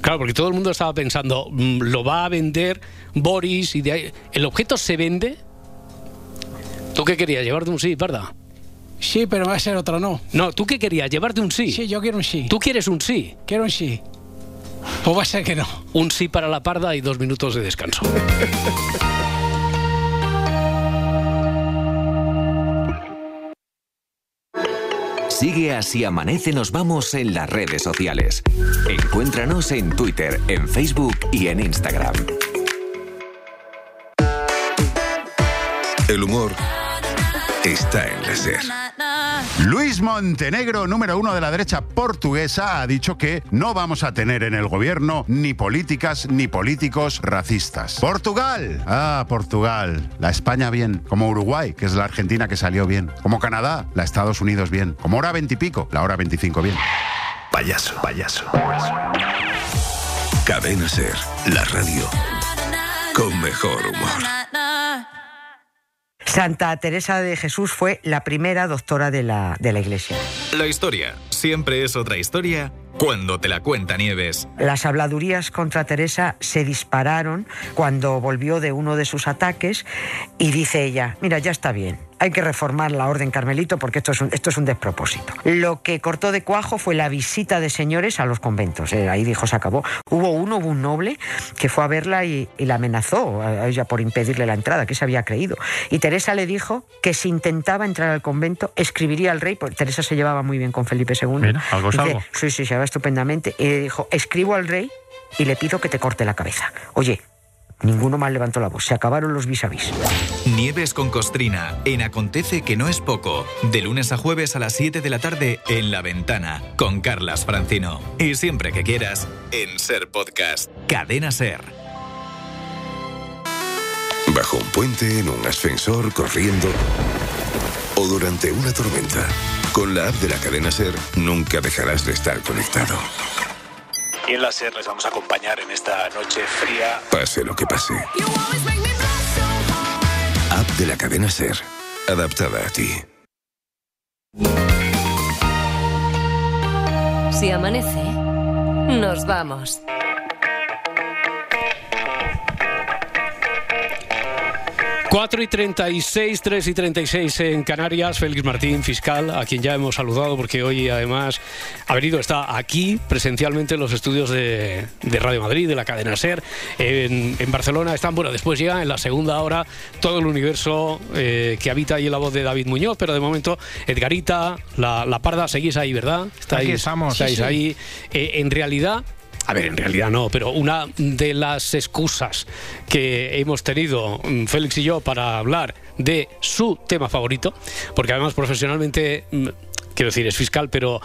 Claro, porque todo el mundo estaba pensando, mm, lo va a vender Boris y de ahí. ¿El objeto se vende? ¿Tú qué querías? ¿Llevarte un sí, parda? Sí, pero va a ser otro no. No, ¿tú qué querías? ¿Llevarte un sí? Sí, yo quiero un sí. ¿Tú quieres un sí? Quiero un sí. Pues va a ser que no. Un sí para la parda y dos minutos de descanso. Sigue así amanece nos vamos en las redes sociales. Encuéntranos en Twitter, en Facebook y en Instagram. El humor está en la SER. Luis Montenegro, número uno de la derecha portuguesa, ha dicho que no vamos a tener en el gobierno ni políticas ni políticos racistas. Portugal. Ah, Portugal. La España bien. Como Uruguay, que es la Argentina que salió bien. Como Canadá, la Estados Unidos bien. Como hora veintipico, la hora veinticinco bien. Payaso, payaso. Cadena SER, la radio con mejor humor. Santa Teresa de Jesús fue la primera doctora de la, de la Iglesia. La historia siempre es otra historia cuando te la cuenta Nieves. Las habladurías contra Teresa se dispararon cuando volvió de uno de sus ataques y dice ella, mira, ya está bien, hay que reformar la orden carmelito porque esto es un, esto es un despropósito. Lo que cortó de cuajo fue la visita de señores a los conventos. Eh, ahí dijo, se acabó. Hubo uno, hubo un noble que fue a verla y, y la amenazó a ella por impedirle la entrada, que se había creído. Y Teresa le dijo que si intentaba entrar al convento, escribiría al rey, porque Teresa se llevaba muy bien con Felipe II. Mira, algo es algo. Sí, sí, se estupendamente. Y le dijo, escribo al rey y le pido que te corte la cabeza. Oye, ninguno más levantó la voz. Se acabaron los vis a vis. Nieves con Costrina en Acontece que no es poco. De lunes a jueves a las 7 de la tarde en La Ventana con Carlas Francino. Y siempre que quieras en Ser Podcast. Cadena Ser. Bajo un puente, en un ascensor, corriendo o durante una tormenta. Con la app de la cadena Ser nunca dejarás de estar conectado. Y en la SER les vamos a acompañar en esta noche fría. Pase lo que pase. App de la cadena Ser. Adaptada a ti. Si amanece, nos vamos. Cuatro y 36, 3 y 36 en Canarias. Félix Martín, fiscal, a quien ya hemos saludado porque hoy además ha venido, está aquí presencialmente en los estudios de, de Radio Madrid, de la cadena SER. En, en Barcelona están, bueno, después llega en la segunda hora todo el universo eh, que habita ahí en la voz de David Muñoz, pero de momento Edgarita, la, la Parda, seguís ahí, ¿verdad? Estáis, Aquí estamos, Estáis sí, sí. ahí. Eh, en realidad, a ver, en realidad no, pero una de las excusas que hemos tenido mm, Félix y yo para hablar de su tema favorito, porque además profesionalmente, mm, quiero decir, es fiscal, pero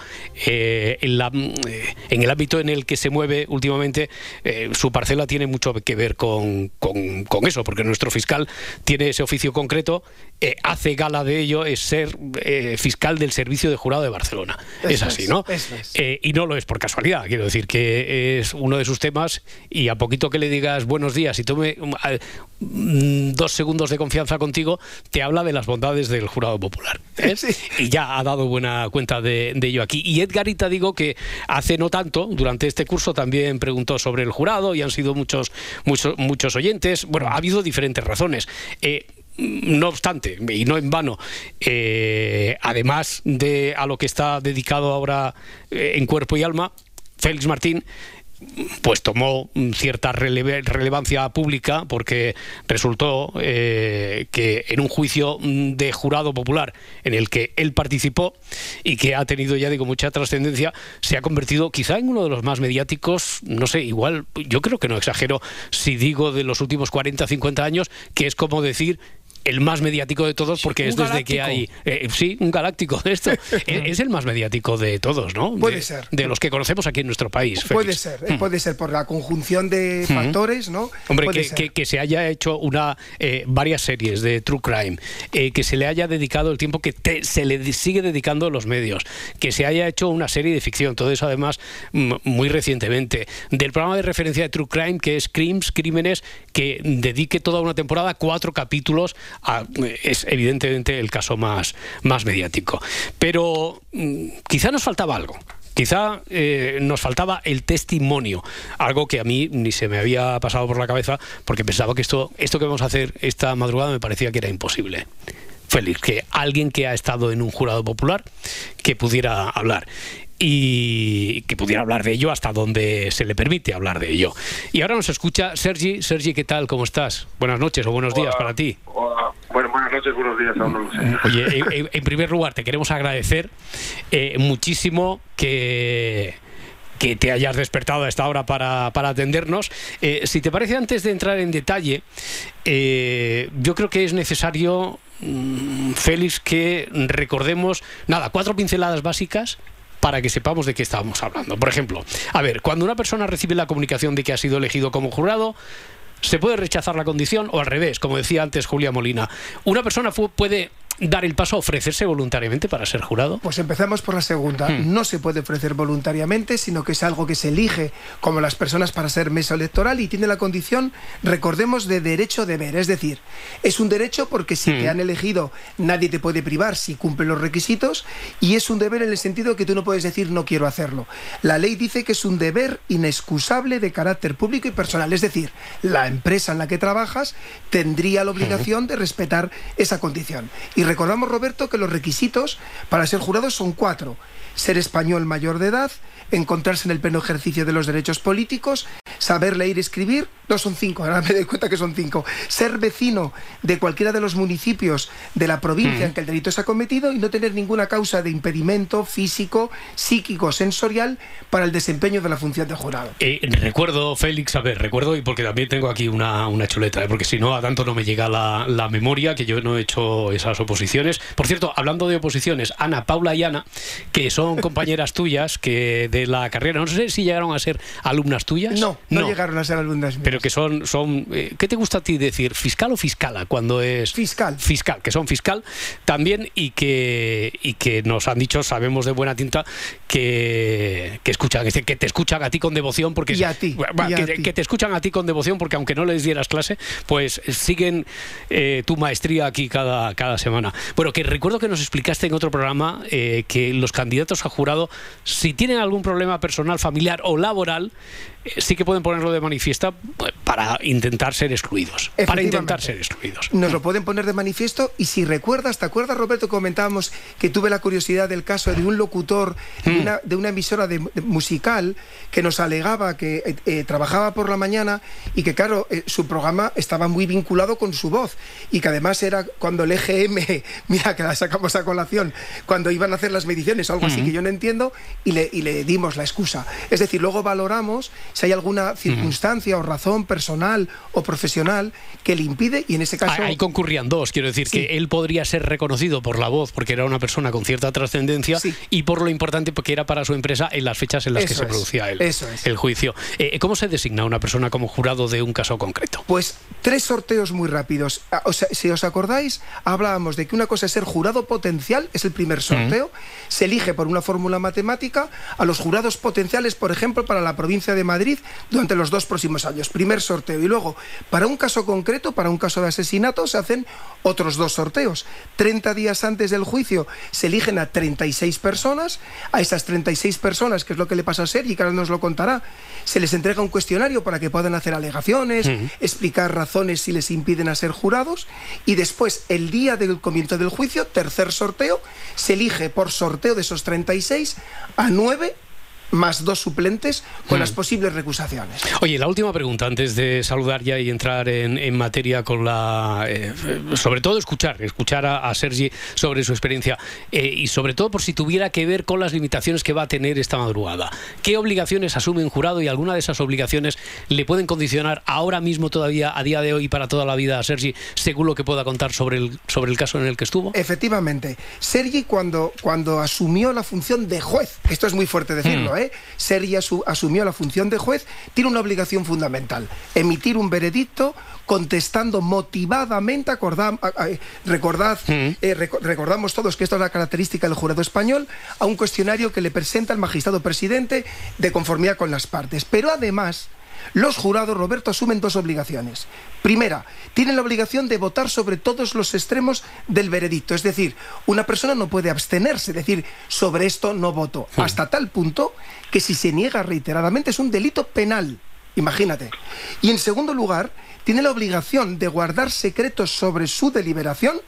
eh, en, la, mm, eh, en el ámbito en el que se mueve últimamente, eh, su parcela tiene mucho que ver con, eso, porque nuestro fiscal tiene ese oficio concreto, eh, hace gala de ello, es ser eh, fiscal del Servicio de Jurado de Barcelona. es así, ¿no? es. Eh, y no lo es por casualidad, quiero decir que es uno de sus temas y a poquito que le digas buenos días y tome um, mm, dos segundos de confianza contigo, te habla de las bondades del jurado popular. Y ya ha dado buena cuenta de, de ello aquí. Y Edgarita digo que hace no tanto, durante este curso también preguntó sobre el jurado y han sido muchos, muchos, muchos oyentes. Bueno, ha habido diferentes razones. No obstante, y no en vano, eh, además de a lo que está dedicado ahora eh, en cuerpo y alma, Félix Martín pues tomó cierta relevancia pública porque resultó eh, que en un juicio de jurado popular en el que él participó y que ha tenido ya digo mucha trascendencia se ha convertido quizá en uno de los más mediáticos no sé igual yo creo que no exagero si digo de los últimos 40 50 años que es como decir el más mediático de todos porque es desde que hay eh, sí un galáctico de esto. Es, el más mediático de todos no puede de, ser. de los que conocemos aquí en nuestro país puede ser eh, puede ser por la conjunción de factores no hombre que, que, se haya hecho una eh, varias series de true crime que se le haya dedicado el tiempo que se le sigue dedicando los medios que se haya hecho una serie de ficción. Todo eso además muy recientemente. Del programa de referencia de true crime que es Crimes crímenes que dedique toda una temporada cuatro capítulos es evidentemente el caso más, más mediático. Pero mm, quizá nos faltaba algo. Quizá eh, nos faltaba el testimonio, algo que a mí ni se me había pasado por la cabeza porque pensaba que esto, esto que vamos a hacer esta madrugada me parecía que era imposible. Félix, que alguien que ha estado en un jurado popular que pudiera hablar y que pudiera hablar de ello hasta donde se le permite hablar de ello. Y ahora nos escucha Sergi. Sergi, ¿qué tal? ¿Cómo estás? Buenas noches o buenos días para ti. Buenas noches, buenos días. Oye, en, primer lugar, te queremos agradecer eh, muchísimo que que te hayas despertado a esta hora para, atendernos. Eh, si te parece, antes de entrar en detalle, eh, yo creo que es necesario, mm, Félix, que recordemos, nada, cuatro pinceladas básicas para que sepamos de qué estábamos hablando. Por ejemplo, a ver, cuando una persona recibe la comunicación de que ha sido elegido como jurado, se puede rechazar la condición o al revés, como decía antes Julia Molina. Una persona puede dar el paso a ofrecerse voluntariamente para ser jurado? Pues empezamos por la segunda. Hmm. No se puede ofrecer voluntariamente, sino que es algo que se elige como las personas para ser mesa electoral y tiene la condición, recordemos, de derecho-deber. Es decir, es un derecho porque si te hmm. han elegido nadie te puede privar si cumple los requisitos y es un deber en el sentido que tú no puedes decir no quiero hacerlo. La ley dice que es un deber inexcusable de carácter público y personal. Es decir, la empresa en la que trabajas tendría la obligación hmm. de respetar esa condición. Y recordamos, Roberto, que los requisitos para ser jurado son cuatro. Ser español mayor de edad, encontrarse en el pleno ejercicio de los derechos políticos, saber leer y escribir, no son cinco, ahora me doy cuenta que son cinco, ser vecino de cualquiera de los municipios de la provincia en que el delito se ha cometido y no tener ninguna causa de impedimento físico, psíquico, sensorial para el desempeño de la función de jurado. Eh, recuerdo, Félix, a ver, recuerdo, y porque también tengo aquí una, una chuleta, ¿eh? porque si no, a tanto no me llega la, la memoria, que yo no he hecho esas oposiciones. Por cierto, hablando de oposiciones, Ana, Paula y Ana, que son compañeras tuyas que de la carrera, no sé si llegaron a ser alumnas tuyas. No, no, llegaron a ser alumnas mías. Pero que son, son eh, ¿qué te gusta a ti decir? ¿Fiscal o fiscala cuando es...? Fiscal. Fiscal, que son fiscal también y que, y que nos han dicho, sabemos de buena tinta, que, que escuchan, que te escuchan a ti con devoción porque... Y a ti. que, te escuchan a ti con devoción porque aunque no les dieras clase, pues siguen eh, tu maestría aquí cada, cada semana. Bueno, que recuerdo que nos explicaste en otro programa eh, que los candidatos a jurado, si tienen algún problema personal, familiar o laboral, sí que pueden ponerlo de manifiesto pues, para intentar ser excluidos. Para intentar ser excluidos. Nos lo pueden poner de manifiesto y si recuerdas, ¿te acuerdas Roberto? Comentábamos que tuve la curiosidad del caso de un locutor de, mm. una, de, una, emisora de, musical que nos alegaba que eh, eh, trabajaba por la mañana y que claro, eh, su programa estaba muy vinculado con su voz y que además era cuando el EGM, mira que la sacamos a colación, cuando iban a hacer las mediciones o algo así que yo no entiendo y le, y le dimos la excusa. Es decir, luego valoramos si hay alguna circunstancia o razón personal o profesional que le impide y en ese caso... Ahí concurrían dos, quiero decir, que él podría ser reconocido por la voz porque era una persona con cierta trascendencia y por lo importante porque era para su empresa en las fechas en las que se producía el, el juicio. Eh, ¿Cómo se designa una persona como jurado de un caso concreto? Pues tres sorteos muy rápidos. Ah, o sea, si os acordáis, hablábamos de que una cosa es ser jurado potencial, es el primer sorteo, se elige por una fórmula matemática a los jurados potenciales, por ejemplo, para la provincia de Madrid durante los dos próximos años. Primer sorteo. Y luego, para un caso concreto, para un caso de asesinato, se hacen otros dos sorteos. 30 días antes del juicio se eligen a 36 personas. A esas 36 personas, que es lo que le pasa a Sergi, que ahora nos lo contará, se les entrega un cuestionario para que puedan hacer alegaciones, explicar razones si les impiden a ser jurados. Y después, el día del comienzo del juicio, tercer sorteo, se elige por sorteo de esos 36 a 9 más dos suplentes con Mm. las posibles recusaciones. Oye, la última pregunta antes de saludar ya y entrar en, en materia con la... eh, sobre todo escuchar, escuchar a, a Sergi sobre su experiencia eh, y sobre todo por si tuviera que ver con las limitaciones que va a tener esta madrugada. ¿Qué obligaciones asume un jurado y alguna de esas obligaciones le pueden condicionar ahora mismo todavía, a día de hoy y para toda la vida a Sergi, según lo que pueda contar sobre el, sobre el caso en el que estuvo? Efectivamente, Sergi cuando, cuando asumió la función de juez, esto es muy fuerte decirlo, Mm. ¿Eh? Sergi asu- asumió la función de juez, tiene una obligación fundamental, emitir un veredicto contestando motivadamente, acordam- a- recordad, eh, reco- recordamos todos que esta es la característica del jurado español, a un cuestionario que le presenta el magistrado presidente de conformidad con las partes. Pero además, los jurados, Roberto, asumen dos obligaciones. Primera, tienen la obligación de votar sobre todos los extremos del veredicto. Es decir, una persona no puede abstenerse, decir, sobre esto no voto. Hasta tal punto que si se niega reiteradamente es un delito penal. Imagínate. Y en segundo lugar, tiene la obligación de guardar secretos sobre su deliberación,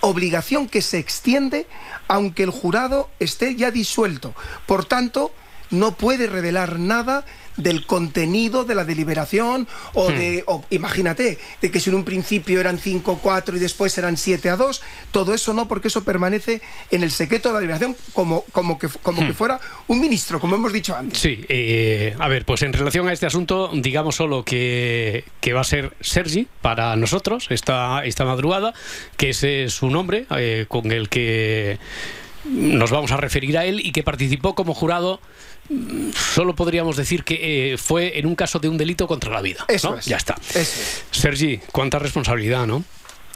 obligación que se extiende aunque el jurado esté ya disuelto. Por tanto, no puede revelar nada del contenido de la deliberación o de, o, imagínate, de que si en un principio eran 5 4 y después eran 7 a 2, todo eso no, porque eso permanece en el secreto de la deliberación como, como, que, como que fuera un ministro, como hemos dicho antes. Sí, eh, a ver, pues en relación a este asunto, digamos solo que, que va a ser Sergi para nosotros esta, esta madrugada, que ese es su nombre eh, con el que nos vamos a referir a él y que participó como jurado. mm, Solo podríamos decir que eh, fue en un caso de un delito contra la vida. Eso ¿no? es. Ya está. Eso es. Sergi, cuánta responsabilidad, ¿no?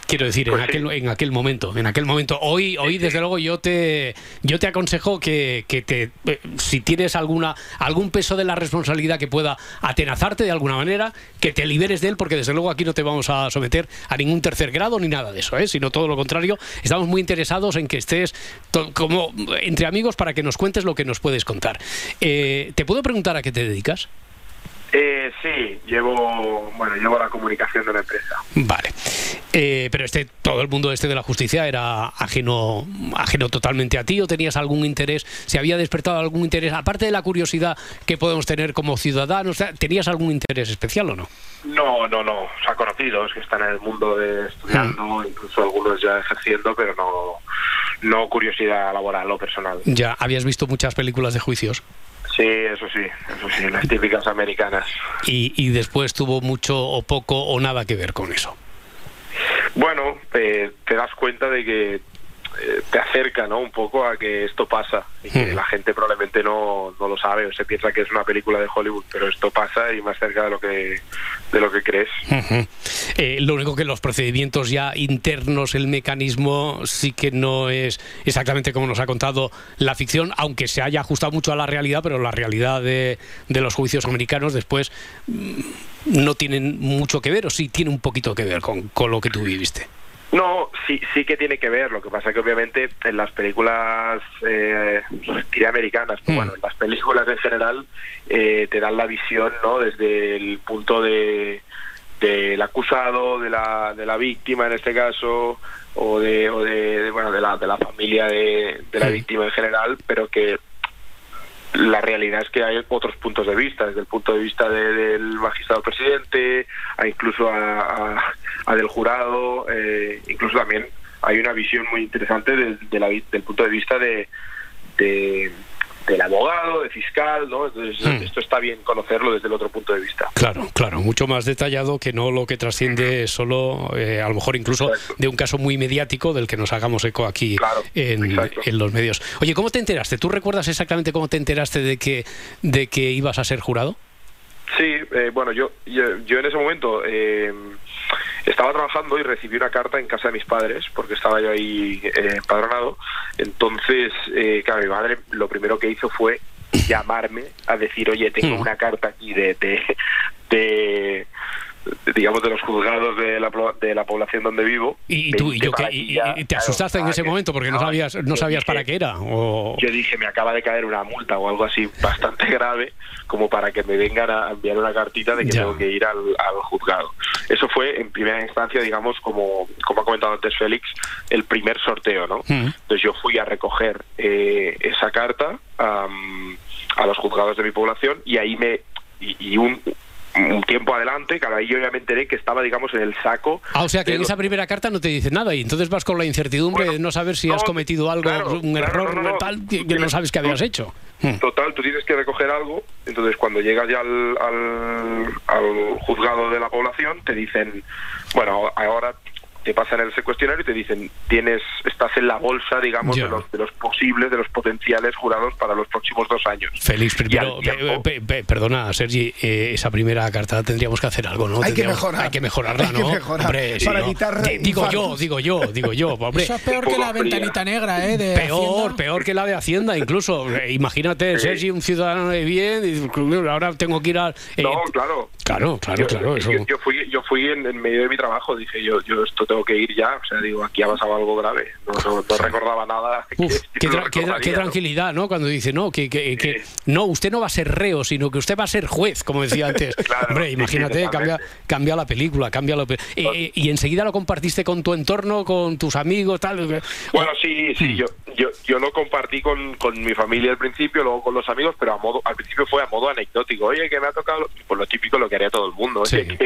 Quiero decir, en, aquel, en aquel momento, en aquel momento. Hoy, hoy desde luego, yo te, yo te aconsejo que, que te, eh, si tienes alguna, algún peso de la responsabilidad que pueda atenazarte de alguna manera, que te liberes de él, porque desde luego aquí no te vamos a someter a ningún tercer grado ni nada de eso, ¿eh? sino todo lo contrario. Estamos muy interesados en que estés como entre amigos para que nos cuentes lo que nos puedes contar. Eh, ¿Te puedo preguntar a qué te dedicas? Eh, sí, llevo, bueno, llevo la comunicación de la empresa. Vale. Eh, pero este, todo el mundo este de la justicia era ajeno, ajeno totalmente a ti o tenías algún interés, se había despertado algún interés, aparte de la curiosidad que podemos tener como ciudadanos, ¿tenías algún interés especial o no? No, no, no. O sea, conocidos que están en el mundo de estudiando, incluso algunos ya ejerciendo, pero no, no curiosidad laboral o personal. Ya habías visto muchas películas de juicios Sí, eso sí, eso sí, las típicas americanas. y, y después tuvo mucho o poco o nada que ver con eso. Bueno, eh, te das cuenta de que eh, te acerca ¿no? un poco a que esto pasa y que la gente probablemente no, no lo sabe o se piensa que es una película de Hollywood, pero esto pasa y más cerca de lo que de lo que crees. Eh, lo único que los procedimientos ya internos, el mecanismo, sí que no es exactamente como nos ha contado la ficción, aunque se haya ajustado mucho a la realidad, pero la realidad de, de los juicios americanos después mm, no tienen mucho que ver, o sí tiene un poquito que ver con, con lo que tú viviste. No, sí, sí que tiene que ver. Lo que pasa que obviamente en las películas eh, americanas, pero bueno, en las películas en general eh, te dan la visión, ¿no? Desde el punto de del acusado, de la, de la víctima en este caso, o de, o de, de, bueno, de la, de la familia de, de la víctima en general, pero que la realidad es que hay otros puntos de vista, desde el punto de vista de- del magistrado presidente, a incluso a, del jurado, eh, incluso también hay una visión muy interesante de- de la del punto de vista de- del abogado, de fiscal, ¿no? Entonces, esto está bien conocerlo desde el otro punto de vista. Claro, claro, mucho más detallado que no lo que trasciende solo, eh, a lo mejor incluso de un caso muy mediático del que nos hagamos eco aquí en, en los medios. Oye, ¿cómo te enteraste? ¿Tú recuerdas exactamente cómo te enteraste de que, de que ibas a ser jurado? Sí, eh, bueno, yo, yo, yo en ese momento eh, estaba trabajando y recibí una carta en casa de mis padres, porque estaba yo ahí eh, empadronado. Entonces, eh, claro, mi madre lo primero que hizo fue llamarme a decir, oye, tengo una carta aquí de, de, de, digamos, de los juzgados de la, de la población donde vivo. Y, tú, y 20 yo, que, y- te claro, asustaste en ese que- momento porque no no, sabías, no sabías dije- para qué era. O... Yo dije, me acaba de caer una multa o algo así bastante grave como para que me vengan a enviar una cartita de que Ya. tengo que ir al, al juzgado. Eso fue en primera instancia, digamos, como, como ha comentado antes Félix, el primer sorteo, ¿no? Entonces yo fui a recoger eh, esa carta am, a los juzgados de mi población y ahí me... y, y un, un tiempo adelante, claro, ahí yo ya me enteré que estaba, digamos, en el saco. Ah, o sea que en los- esa primera carta no te dice nada y entonces vas con la incertidumbre de no saber si has cometido algo, un error no, no, tal, que que no sabes que habías hecho. Hmm. Total, tú tienes que recoger algo, entonces cuando llegas ya al, al, al juzgado de la población te dicen, bueno, ahora te pasan el cuestionario y te dicen, tienes, estás en la bolsa, digamos, de los, de los posibles, de los potenciales jurados para los próximos dos años. Félix, primero, pe- pe- pe- perdona, Sergi, eh, esa primera carta tendríamos que hacer algo, ¿no? Hay que mejorar. Hay que mejorarla, que ¿no? mejorar Hombre, para ¿no? evitar Digo yo, digo yo, digo yo, hombre. Eso es peor que la ventanita negra, ¿eh? De Peor, Hacienda. peor que la de Hacienda, incluso. Eh, Imagínate, Sergi, un ciudadano de bien, y ahora tengo que ir al... eh, No, claro. Claro, claro, yo, claro. Eso. yo- yo fui, yo fui en, en medio de mi trabajo, dije yo, yo esto tengo que ir ya, o sea, digo, aquí ha pasado algo grave, no, no, no recordaba nada. Uf, qué, tranquilidad, ¿no? Cuando dice, no, que, que- que- no, usted no va a ser reo, sino que usted va a ser juez, como decía antes. Hombre, sí, imagínate, sí, cambia, cambia la película, cambia la pe- Eh, eh, y enseguida lo compartiste con tu entorno, con tus amigos, tal. Bueno, sí, sí, Hmm. yo, yo, yo lo compartí con, con mi familia al principio, luego con los amigos, pero a modo, al principio fue a modo anecdótico. Oye, que me ha tocado, lo- pues lo típico lo que haría todo el mundo. Oye, que,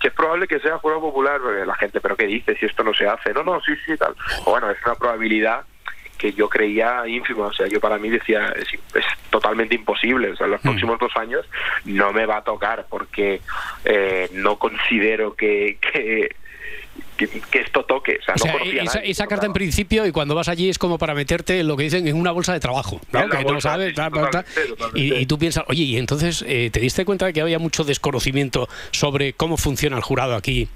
que es probable que sea jurado popular. La gente, ¿pero qué dice? Si esto no se hace. No, no, sí, sí, tal. O bueno, es una probabilidad que yo creía ínfima. O sea, yo para mí decía, es, es totalmente imposible. O sea, en los próximos dos años no me va a tocar porque eh, no considero que... que que, que esto toque, o sea, O no sea, conocía a esa, nadie. esa carta en principio, y cuando vas allí es como para meterte lo que dicen en una bolsa de trabajo, ¿no? Que no bolsa, sabes, totalmente. Y, y tú piensas, oye, y entonces eh, te diste cuenta de que había mucho desconocimiento sobre cómo funciona el jurado aquí.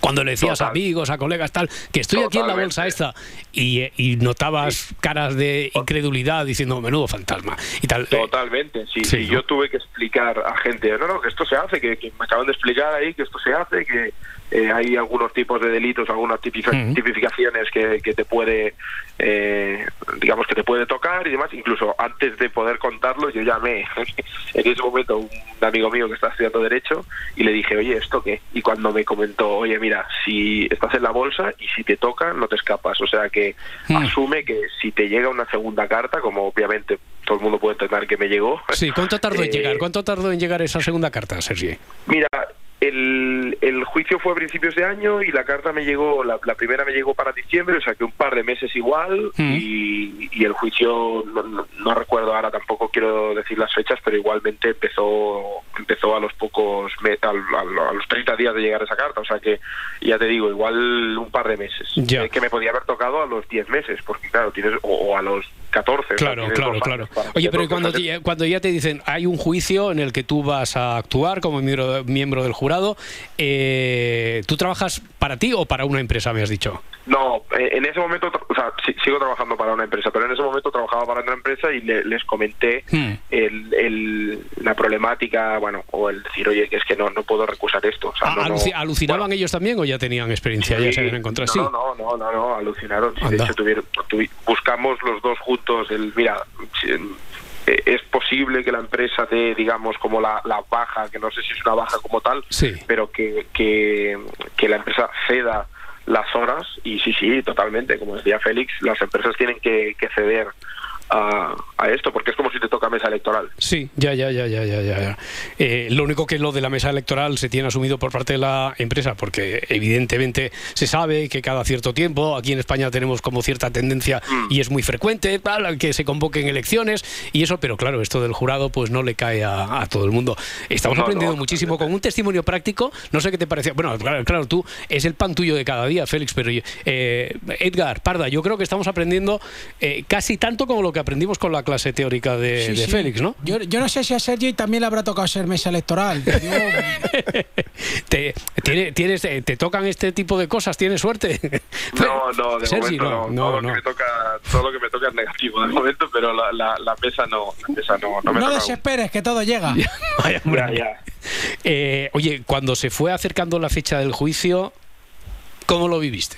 Cuando le decías a Total. amigos, a colegas, tal, que estoy aquí en la bolsa esta, y, eh, y notabas caras de incredulidad diciendo, menudo fantasma, y tal. Totalmente, sí, Sí, yo tuve que explicar a gente, no, no, que esto se hace, que, que me acaban de explicar ahí que esto se hace, que eh, hay algunos tipos de delitos, algunas tipificaciones que, que te puede, eh, digamos, que te puede tocar y demás. Incluso antes de poder contarlo, yo llamé en ese momento a un amigo mío que está estudiando Derecho y le dije, oye, ¿esto qué? Y cuando me comentó, oye, mira, si estás en la bolsa y si te toca, no te escapas. O sea que asume que si te llega una segunda carta, como obviamente todo el mundo puede entender que me llegó. Sí, ¿cuánto tardó en eh, llegar? ¿Cuánto tardó en llegar esa segunda carta, Sergi? Mira, el, el juicio fue a principios de año y la carta me llegó, la, la primera me llegó para diciembre, o sea que un par de meses igual Mm. y, y el juicio, no, no- no recuerdo ahora tampoco quiero decir las fechas, pero igualmente empezó empezó a los pocos, al- al- a, los 30 días de llegar esa carta, o sea que ya te digo, igual un par de meses. Eh, que me podía haber tocado a los 10 meses, porque claro, tienes, o, o a los 14. o sea, Claro, claro, claro. Oye, pero cuando, te- cuando ya te dicen hay un juicio en el que tú vas a actuar como miembro, miembro del jurado, eh, ¿tú trabajas para ti o para una empresa, me has dicho? No, eh, en ese momento, o sea, sigo trabajando para una empresa, pero en ese momento trabajaba para otra empresa y le- les comenté Hmm. el, el- la problemática, bueno, o el decir, oye, es que no, no puedo recusar esto. O sea, Ah, no, no- aluci- ¿Alucinaban ellos también o ya tenían experiencia? ya se habían encontrado. Sí. no, no, no, no, no, alucinaron. Sí, de hecho, tuvieron, tuvi- buscamos los dos juntos el, mira, eh, es posible que la empresa dé, digamos, como la, la baja, que no sé si es una baja como tal, Sí. pero que, que, que la empresa ceda las horas y sí, sí, totalmente, como decía Félix, las empresas tienen que, que ceder a, a esto, porque es como si te toca mesa electoral. Sí, ya, ya, ya, ya, ya, ya. Eh, lo único que lo de la mesa electoral se tiene asumido por parte de la empresa, porque evidentemente se sabe que cada cierto tiempo, aquí en España tenemos como cierta tendencia y es muy frecuente tal, que se convoquen elecciones y eso, pero claro, esto del jurado pues no le cae a, a todo el mundo. Estamos No, aprendiendo no, muchísimo con un testimonio práctico, no sé qué te parecía. Bueno, claro, claro, tú es el pan tuyo de cada día, Félix, pero eh, Edgar, Parda, yo creo que estamos aprendiendo eh, casi tanto como lo que aprendimos con la clase teórica de, Sí, de sí. Félix, ¿no? Yo, yo no sé si a Sergi también le habrá tocado ser mesa electoral. Te, tiene- tienes, eh, ¿Te tocan este tipo de cosas? ¿Tienes suerte? No, no, de Sergi, momento no. no, todo, no, Lo que me toca, todo lo que me toca es negativo de momento, pero la, la, la mesa no, la mesa no, no me no toca. desesperes, que todo llega. Ya, ya. Eh, oye, cuando se fue acercando la fecha del juicio, ¿cómo lo viviste?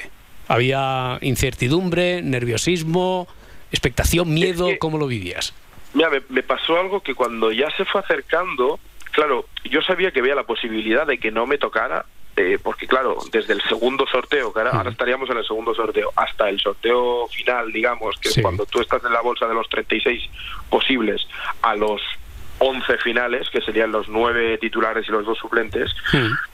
¿Había incertidumbre, nerviosismo, expectación, miedo? ¿Cómo lo vivías? Mira, me, me pasó algo que cuando ya se fue acercando, claro, yo sabía que había la posibilidad de que no me tocara, eh, porque claro, desde el segundo sorteo, que ahora, ahora estaríamos en el segundo sorteo, hasta el sorteo final, digamos, que es cuando tú estás en la bolsa de los 36 posibles a los 11 finales, que serían los nueve titulares y los dos suplentes,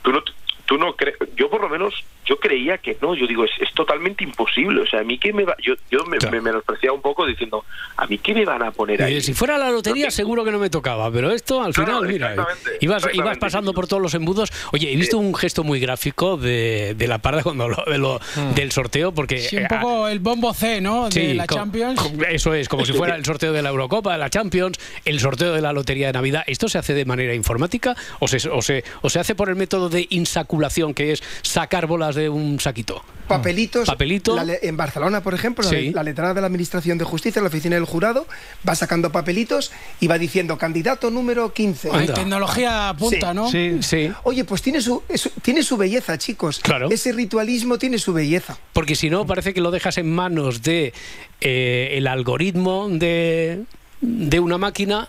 tú no, tú no crees, yo por lo menos, yo creía que no, yo digo, es, es totalmente imposible, o sea, a mí que me va, yo, yo me, me menospreciaba un poco diciendo, a mí qué me van a poner ahí. Eh, si fuera la lotería seguro que no me tocaba, pero esto al final, mira, ibas, ibas pasando por todos los embudos. Oye, he visto un gesto muy gráfico de, de la parda cuando habló de lo, del sorteo, porque... Sí, un eh, poco el bombo C, ¿no? De Sí, la Champions. Eso es, como si fuera el sorteo de la Eurocopa, de la Champions, el sorteo de la Lotería de Navidad. ¿Esto se hace de manera informática o se, o se, o se hace por el método de insaculación, que es sacar bolas de un saquito? Papelitos. Papelito. la en Barcelona, por ejemplo, la, Sí. la letrada de la Administración de Justicia, la oficina del jurado, va sacando papelitos y va diciendo candidato número 15. Hay tecnología punta, ¿no? Sí, sí. Oye, pues tiene su, es- tiene su belleza, chicos. Claro. Ese ritualismo tiene su belleza. Porque si no, parece que lo dejas en manos de eh, el algoritmo de, de una máquina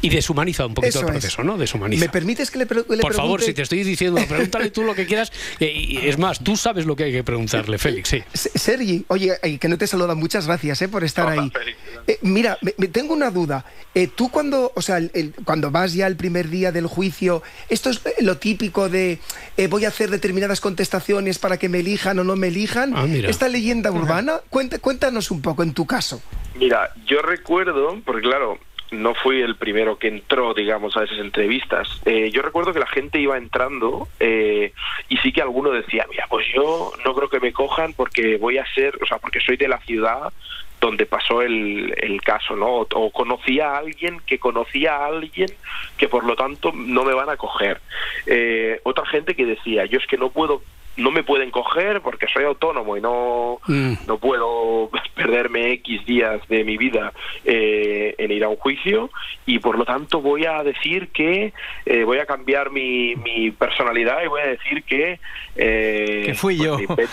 y deshumaniza un poquito Eso el es. proceso, ¿no? Deshumaniza. ¿Me permites que le, pre- le Por favor, si te estoy diciendo, pregúntale tú lo que quieras. eh, y es más, tú sabes lo que hay que preguntarle, Félix, sí. Se- Sergi, oye, ay, que no te saluda, muchas gracias eh, por estar ahí. Eh, mira, me, me- tengo una duda. Eh, tú cuando, o sea, el- el- cuando vas ya el primer día del juicio, esto es eh, lo típico de eh, voy a hacer determinadas contestaciones para que me elijan o no me elijan. Ah, mira. Esta leyenda urbana, cuéntanos un poco en tu caso. Mira, yo recuerdo, porque claro, no fui el primero que entró, digamos, a esas entrevistas. Eh, yo recuerdo que la gente iba entrando eh, y sí que alguno decía, mira, pues yo no creo que me cojan porque voy a ser, o sea, porque soy de la ciudad donde pasó el, caso, ¿no? O, o conocía a alguien que conocía a alguien que por lo tanto no me van a coger. Eh, otra gente que decía, yo es que no puedo no me pueden coger porque soy autónomo y no, Mm. no puedo perderme X días de mi vida eh, en ir a un juicio y por lo tanto voy a decir que eh, voy a cambiar mi, mi personalidad y voy a decir que... eh, Que fui pues, yo. invento.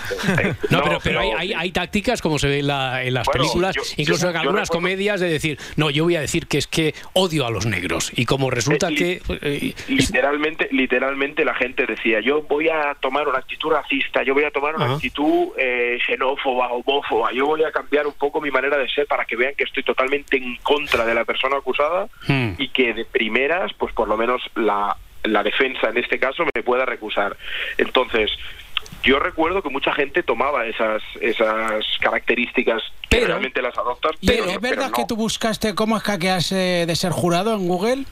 No, No, pero, pero hay, hay- hay tácticas, como se ve en, la- en las Bueno, películas, yo- incluso yo- en algunas recuerdo- comedias, de decir, no, yo voy a decir que es que odio a los negros. Y como resulta Eh, que... eh, literalmente literalmente la gente decía yo voy a tomar una actitud racista yo voy a tomar una Ajá. actitud eh, xenófoba homófoba yo voy a cambiar un poco mi manera de ser para que vean que estoy totalmente en contra de la persona acusada Hmm. y que de primeras pues por lo menos la la defensa en este caso me pueda recusar entonces yo recuerdo que mucha gente tomaba esas esas características que realmente las adoptas ¿Y pero, es pero verdad no. que tú buscaste cómo hackearse de ser jurado en Google?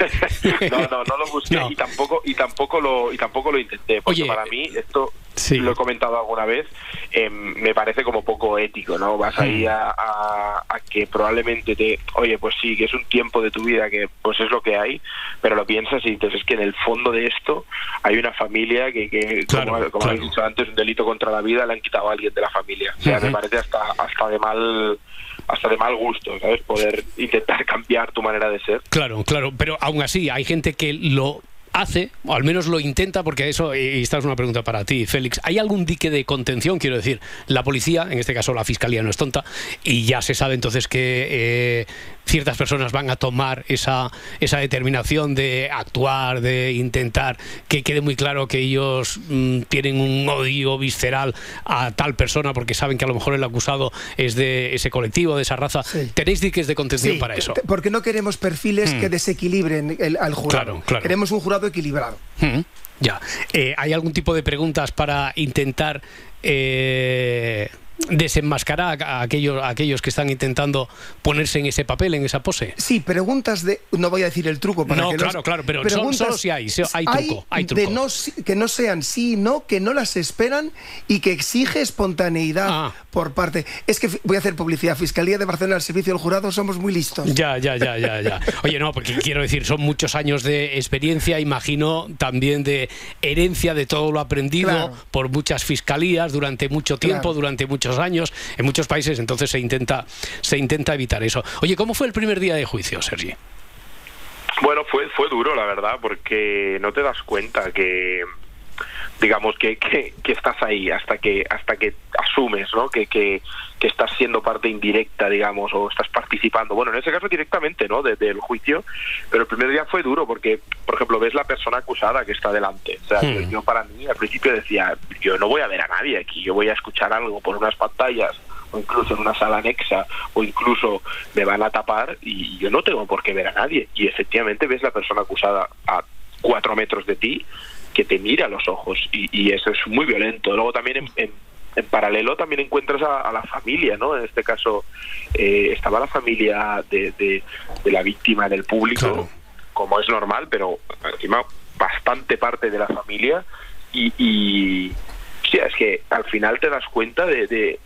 no, no, no lo busqué y tampoco y tampoco lo y tampoco lo intenté. Porque para mí esto lo he comentado alguna vez. eh, me parece como poco ético, ¿no? Vas ahí a, a- a que probablemente te, oye, pues sí, que es un tiempo de tu vida que pues es lo que hay, pero lo piensas y dices es que en el fondo de esto hay una familia que, que como, como claro. habéis dicho antes, un delito contra la vida le han quitado a alguien de la familia. O sea, me parece hasta hasta de mal hasta de mal gusto, ¿sabes? Poder intentar cambiar tu manera de ser. Claro, claro, pero aún así hay gente que lo hace, o al menos lo intenta, porque eso, y esta es una pregunta para ti, Félix, ¿hay algún dique de contención? Quiero decir, la policía, en este caso la fiscalía no es tonta, y ya se sabe entonces que eh, ciertas personas van a tomar esa, esa determinación de actuar, de intentar que quede muy claro que ellos mm, tienen un odio visceral a tal persona porque saben que a lo mejor el acusado es de ese colectivo, de esa raza. ¿Tenéis diques de contención Sí, para eso? porque no queremos perfiles Hmm. que desequilibren el- al jurado. Claro, claro. Queremos un jurado equilibrado. Mm, Ya. Eh, ¿Hay algún tipo de preguntas para intentar eh, desenmascarar a aquellos, a aquellos que están intentando ponerse en ese papel, en esa pose? Sí, preguntas de. No voy a decir el truco para No, que claro, claro, pero solo- preguntas- solo si hay, si hay truco, hay de truco. no si- que no sean sí y no, que no las esperan y que exige espontaneidad Ah. por parte. Es que voy a hacer publicidad. Fiscalía de Barcelona, al servicio del jurado, somos muy listos. Ya, ya, ya, ya, ya. Oye, no, porque quiero decir, son muchos años de experiencia, imagino también de herencia de todo lo aprendido Claro. por muchas fiscalías durante mucho tiempo, Claro. durante muchos años, en muchos países, entonces se intenta, se intenta evitar eso. Oye, ¿cómo fue el primer día de juicio, Sergi? Bueno, fue, fue duro, la verdad, porque no te das cuenta que digamos que, que, que, estás ahí hasta que hasta que asumes ¿no? que, que, que, estás siendo parte indirecta digamos o estás participando bueno en ese caso directamente no desde el juicio pero el primer día fue duro porque por ejemplo ves la persona acusada que está delante o sea Hmm. yo para mí al principio decía yo no voy a ver a nadie aquí yo voy a escuchar algo por unas pantallas o incluso en una sala anexa o incluso me van a tapar y yo no tengo por qué ver a nadie y efectivamente ves la persona acusada a cuatro metros de ti que te mira a los ojos y, y eso es muy violento. Luego también en, en, en paralelo también encuentras a, a, la familia, ¿no? En este caso eh, estaba la familia de, de, de, la víctima en el público, claro. como es normal, pero encima bastante parte de la familia y, y sí, es que al final te das cuenta de, de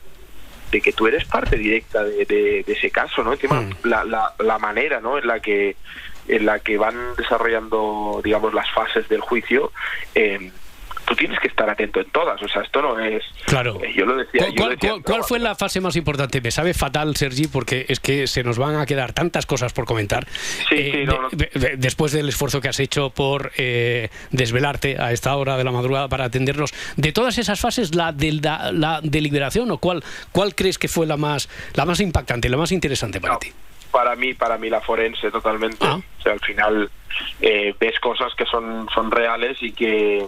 de que tú eres parte directa de, de, de ese caso, ¿no? Encima, mm. la, la, la, manera, ¿no? En la que en la que van desarrollando, digamos, las fases del juicio, eh, tú tienes que estar atento en todas. O sea, esto no es. Claro. Eh, yo lo decía. ¿Cuál, yo lo decía ¿cuál, ¿cuál fue la fase más importante? Me sabe fatal, Sergi, porque es que se nos van a quedar tantas cosas por comentar. Sí, eh, sí, no, no. De, de, después del esfuerzo que has hecho por eh, desvelarte a esta hora de la madrugada para atendernos, de todas esas fases, la de la, la deliberación, o cuál, cuál crees que fue la más, la más impactante, la más interesante para no. ti? Para mí para mí la forense totalmente. Ah. o sea al final eh, ves cosas que son son reales y que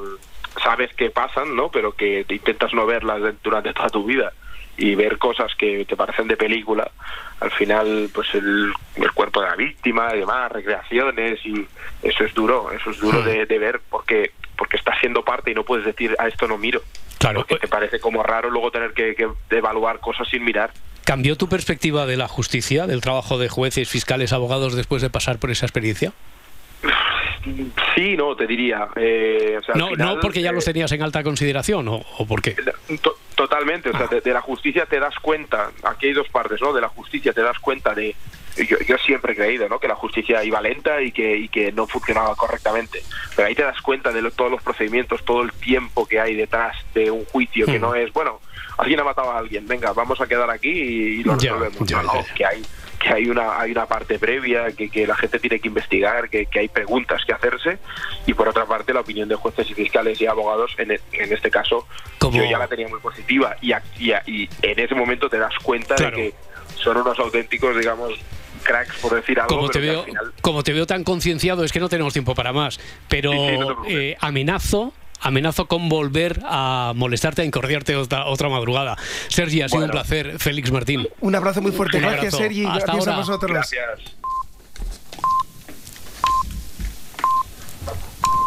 sabes que pasan no pero que intentas no verlas durante toda tu vida y ver cosas que te parecen de película al final pues el, el cuerpo de la víctima y demás recreaciones y eso es duro eso es duro de, de ver porque porque estás siendo parte y no puedes decir a esto no miro claro. Porque te parece como raro luego tener que, que evaluar cosas sin mirar ¿Cambió tu perspectiva de la justicia, del trabajo de jueces, fiscales, abogados después de pasar por esa experiencia? Sí, no, te diría. Eh, o sea, no, final, no porque ya eh, los tenías en alta consideración, ¿o, o por qué? To totalmente, o sea, de, de, la justicia te das cuenta, aquí hay dos partes, ¿no? De la justicia te das cuenta de... Yo, yo siempre he creído, ¿no? Que la justicia iba lenta y que, y que no funcionaba correctamente, pero ahí te das cuenta de lo, todos los procedimientos, todo el tiempo que hay detrás de un juicio, que Hmm. no es, bueno, alguien ha matado a alguien, venga, vamos a quedar aquí y, y lo Ya, resolvemos. ya, No, no, ya. que hay que hay una hay una parte previa que, que la gente tiene que investigar que, que hay preguntas que hacerse y por otra parte la opinión de jueces y fiscales y abogados en, e- en este caso Como- yo ya la tenía muy positiva y, y, y en ese momento te das cuenta Claro. de que son unos auténticos digamos cracks por decir algo Como te, veo, al final como te veo tan concienciado, es que no tenemos tiempo para más. Pero Sí, sí, no eh, amenazo. Amenazo con volver a molestarte, a incordiarte otra, otra madrugada. Sergi, ha sido Bueno. un placer. Félix Martín. Un abrazo muy fuerte. Un Gracias. Sergi. Hasta Gracias a ahora. vosotros. gracias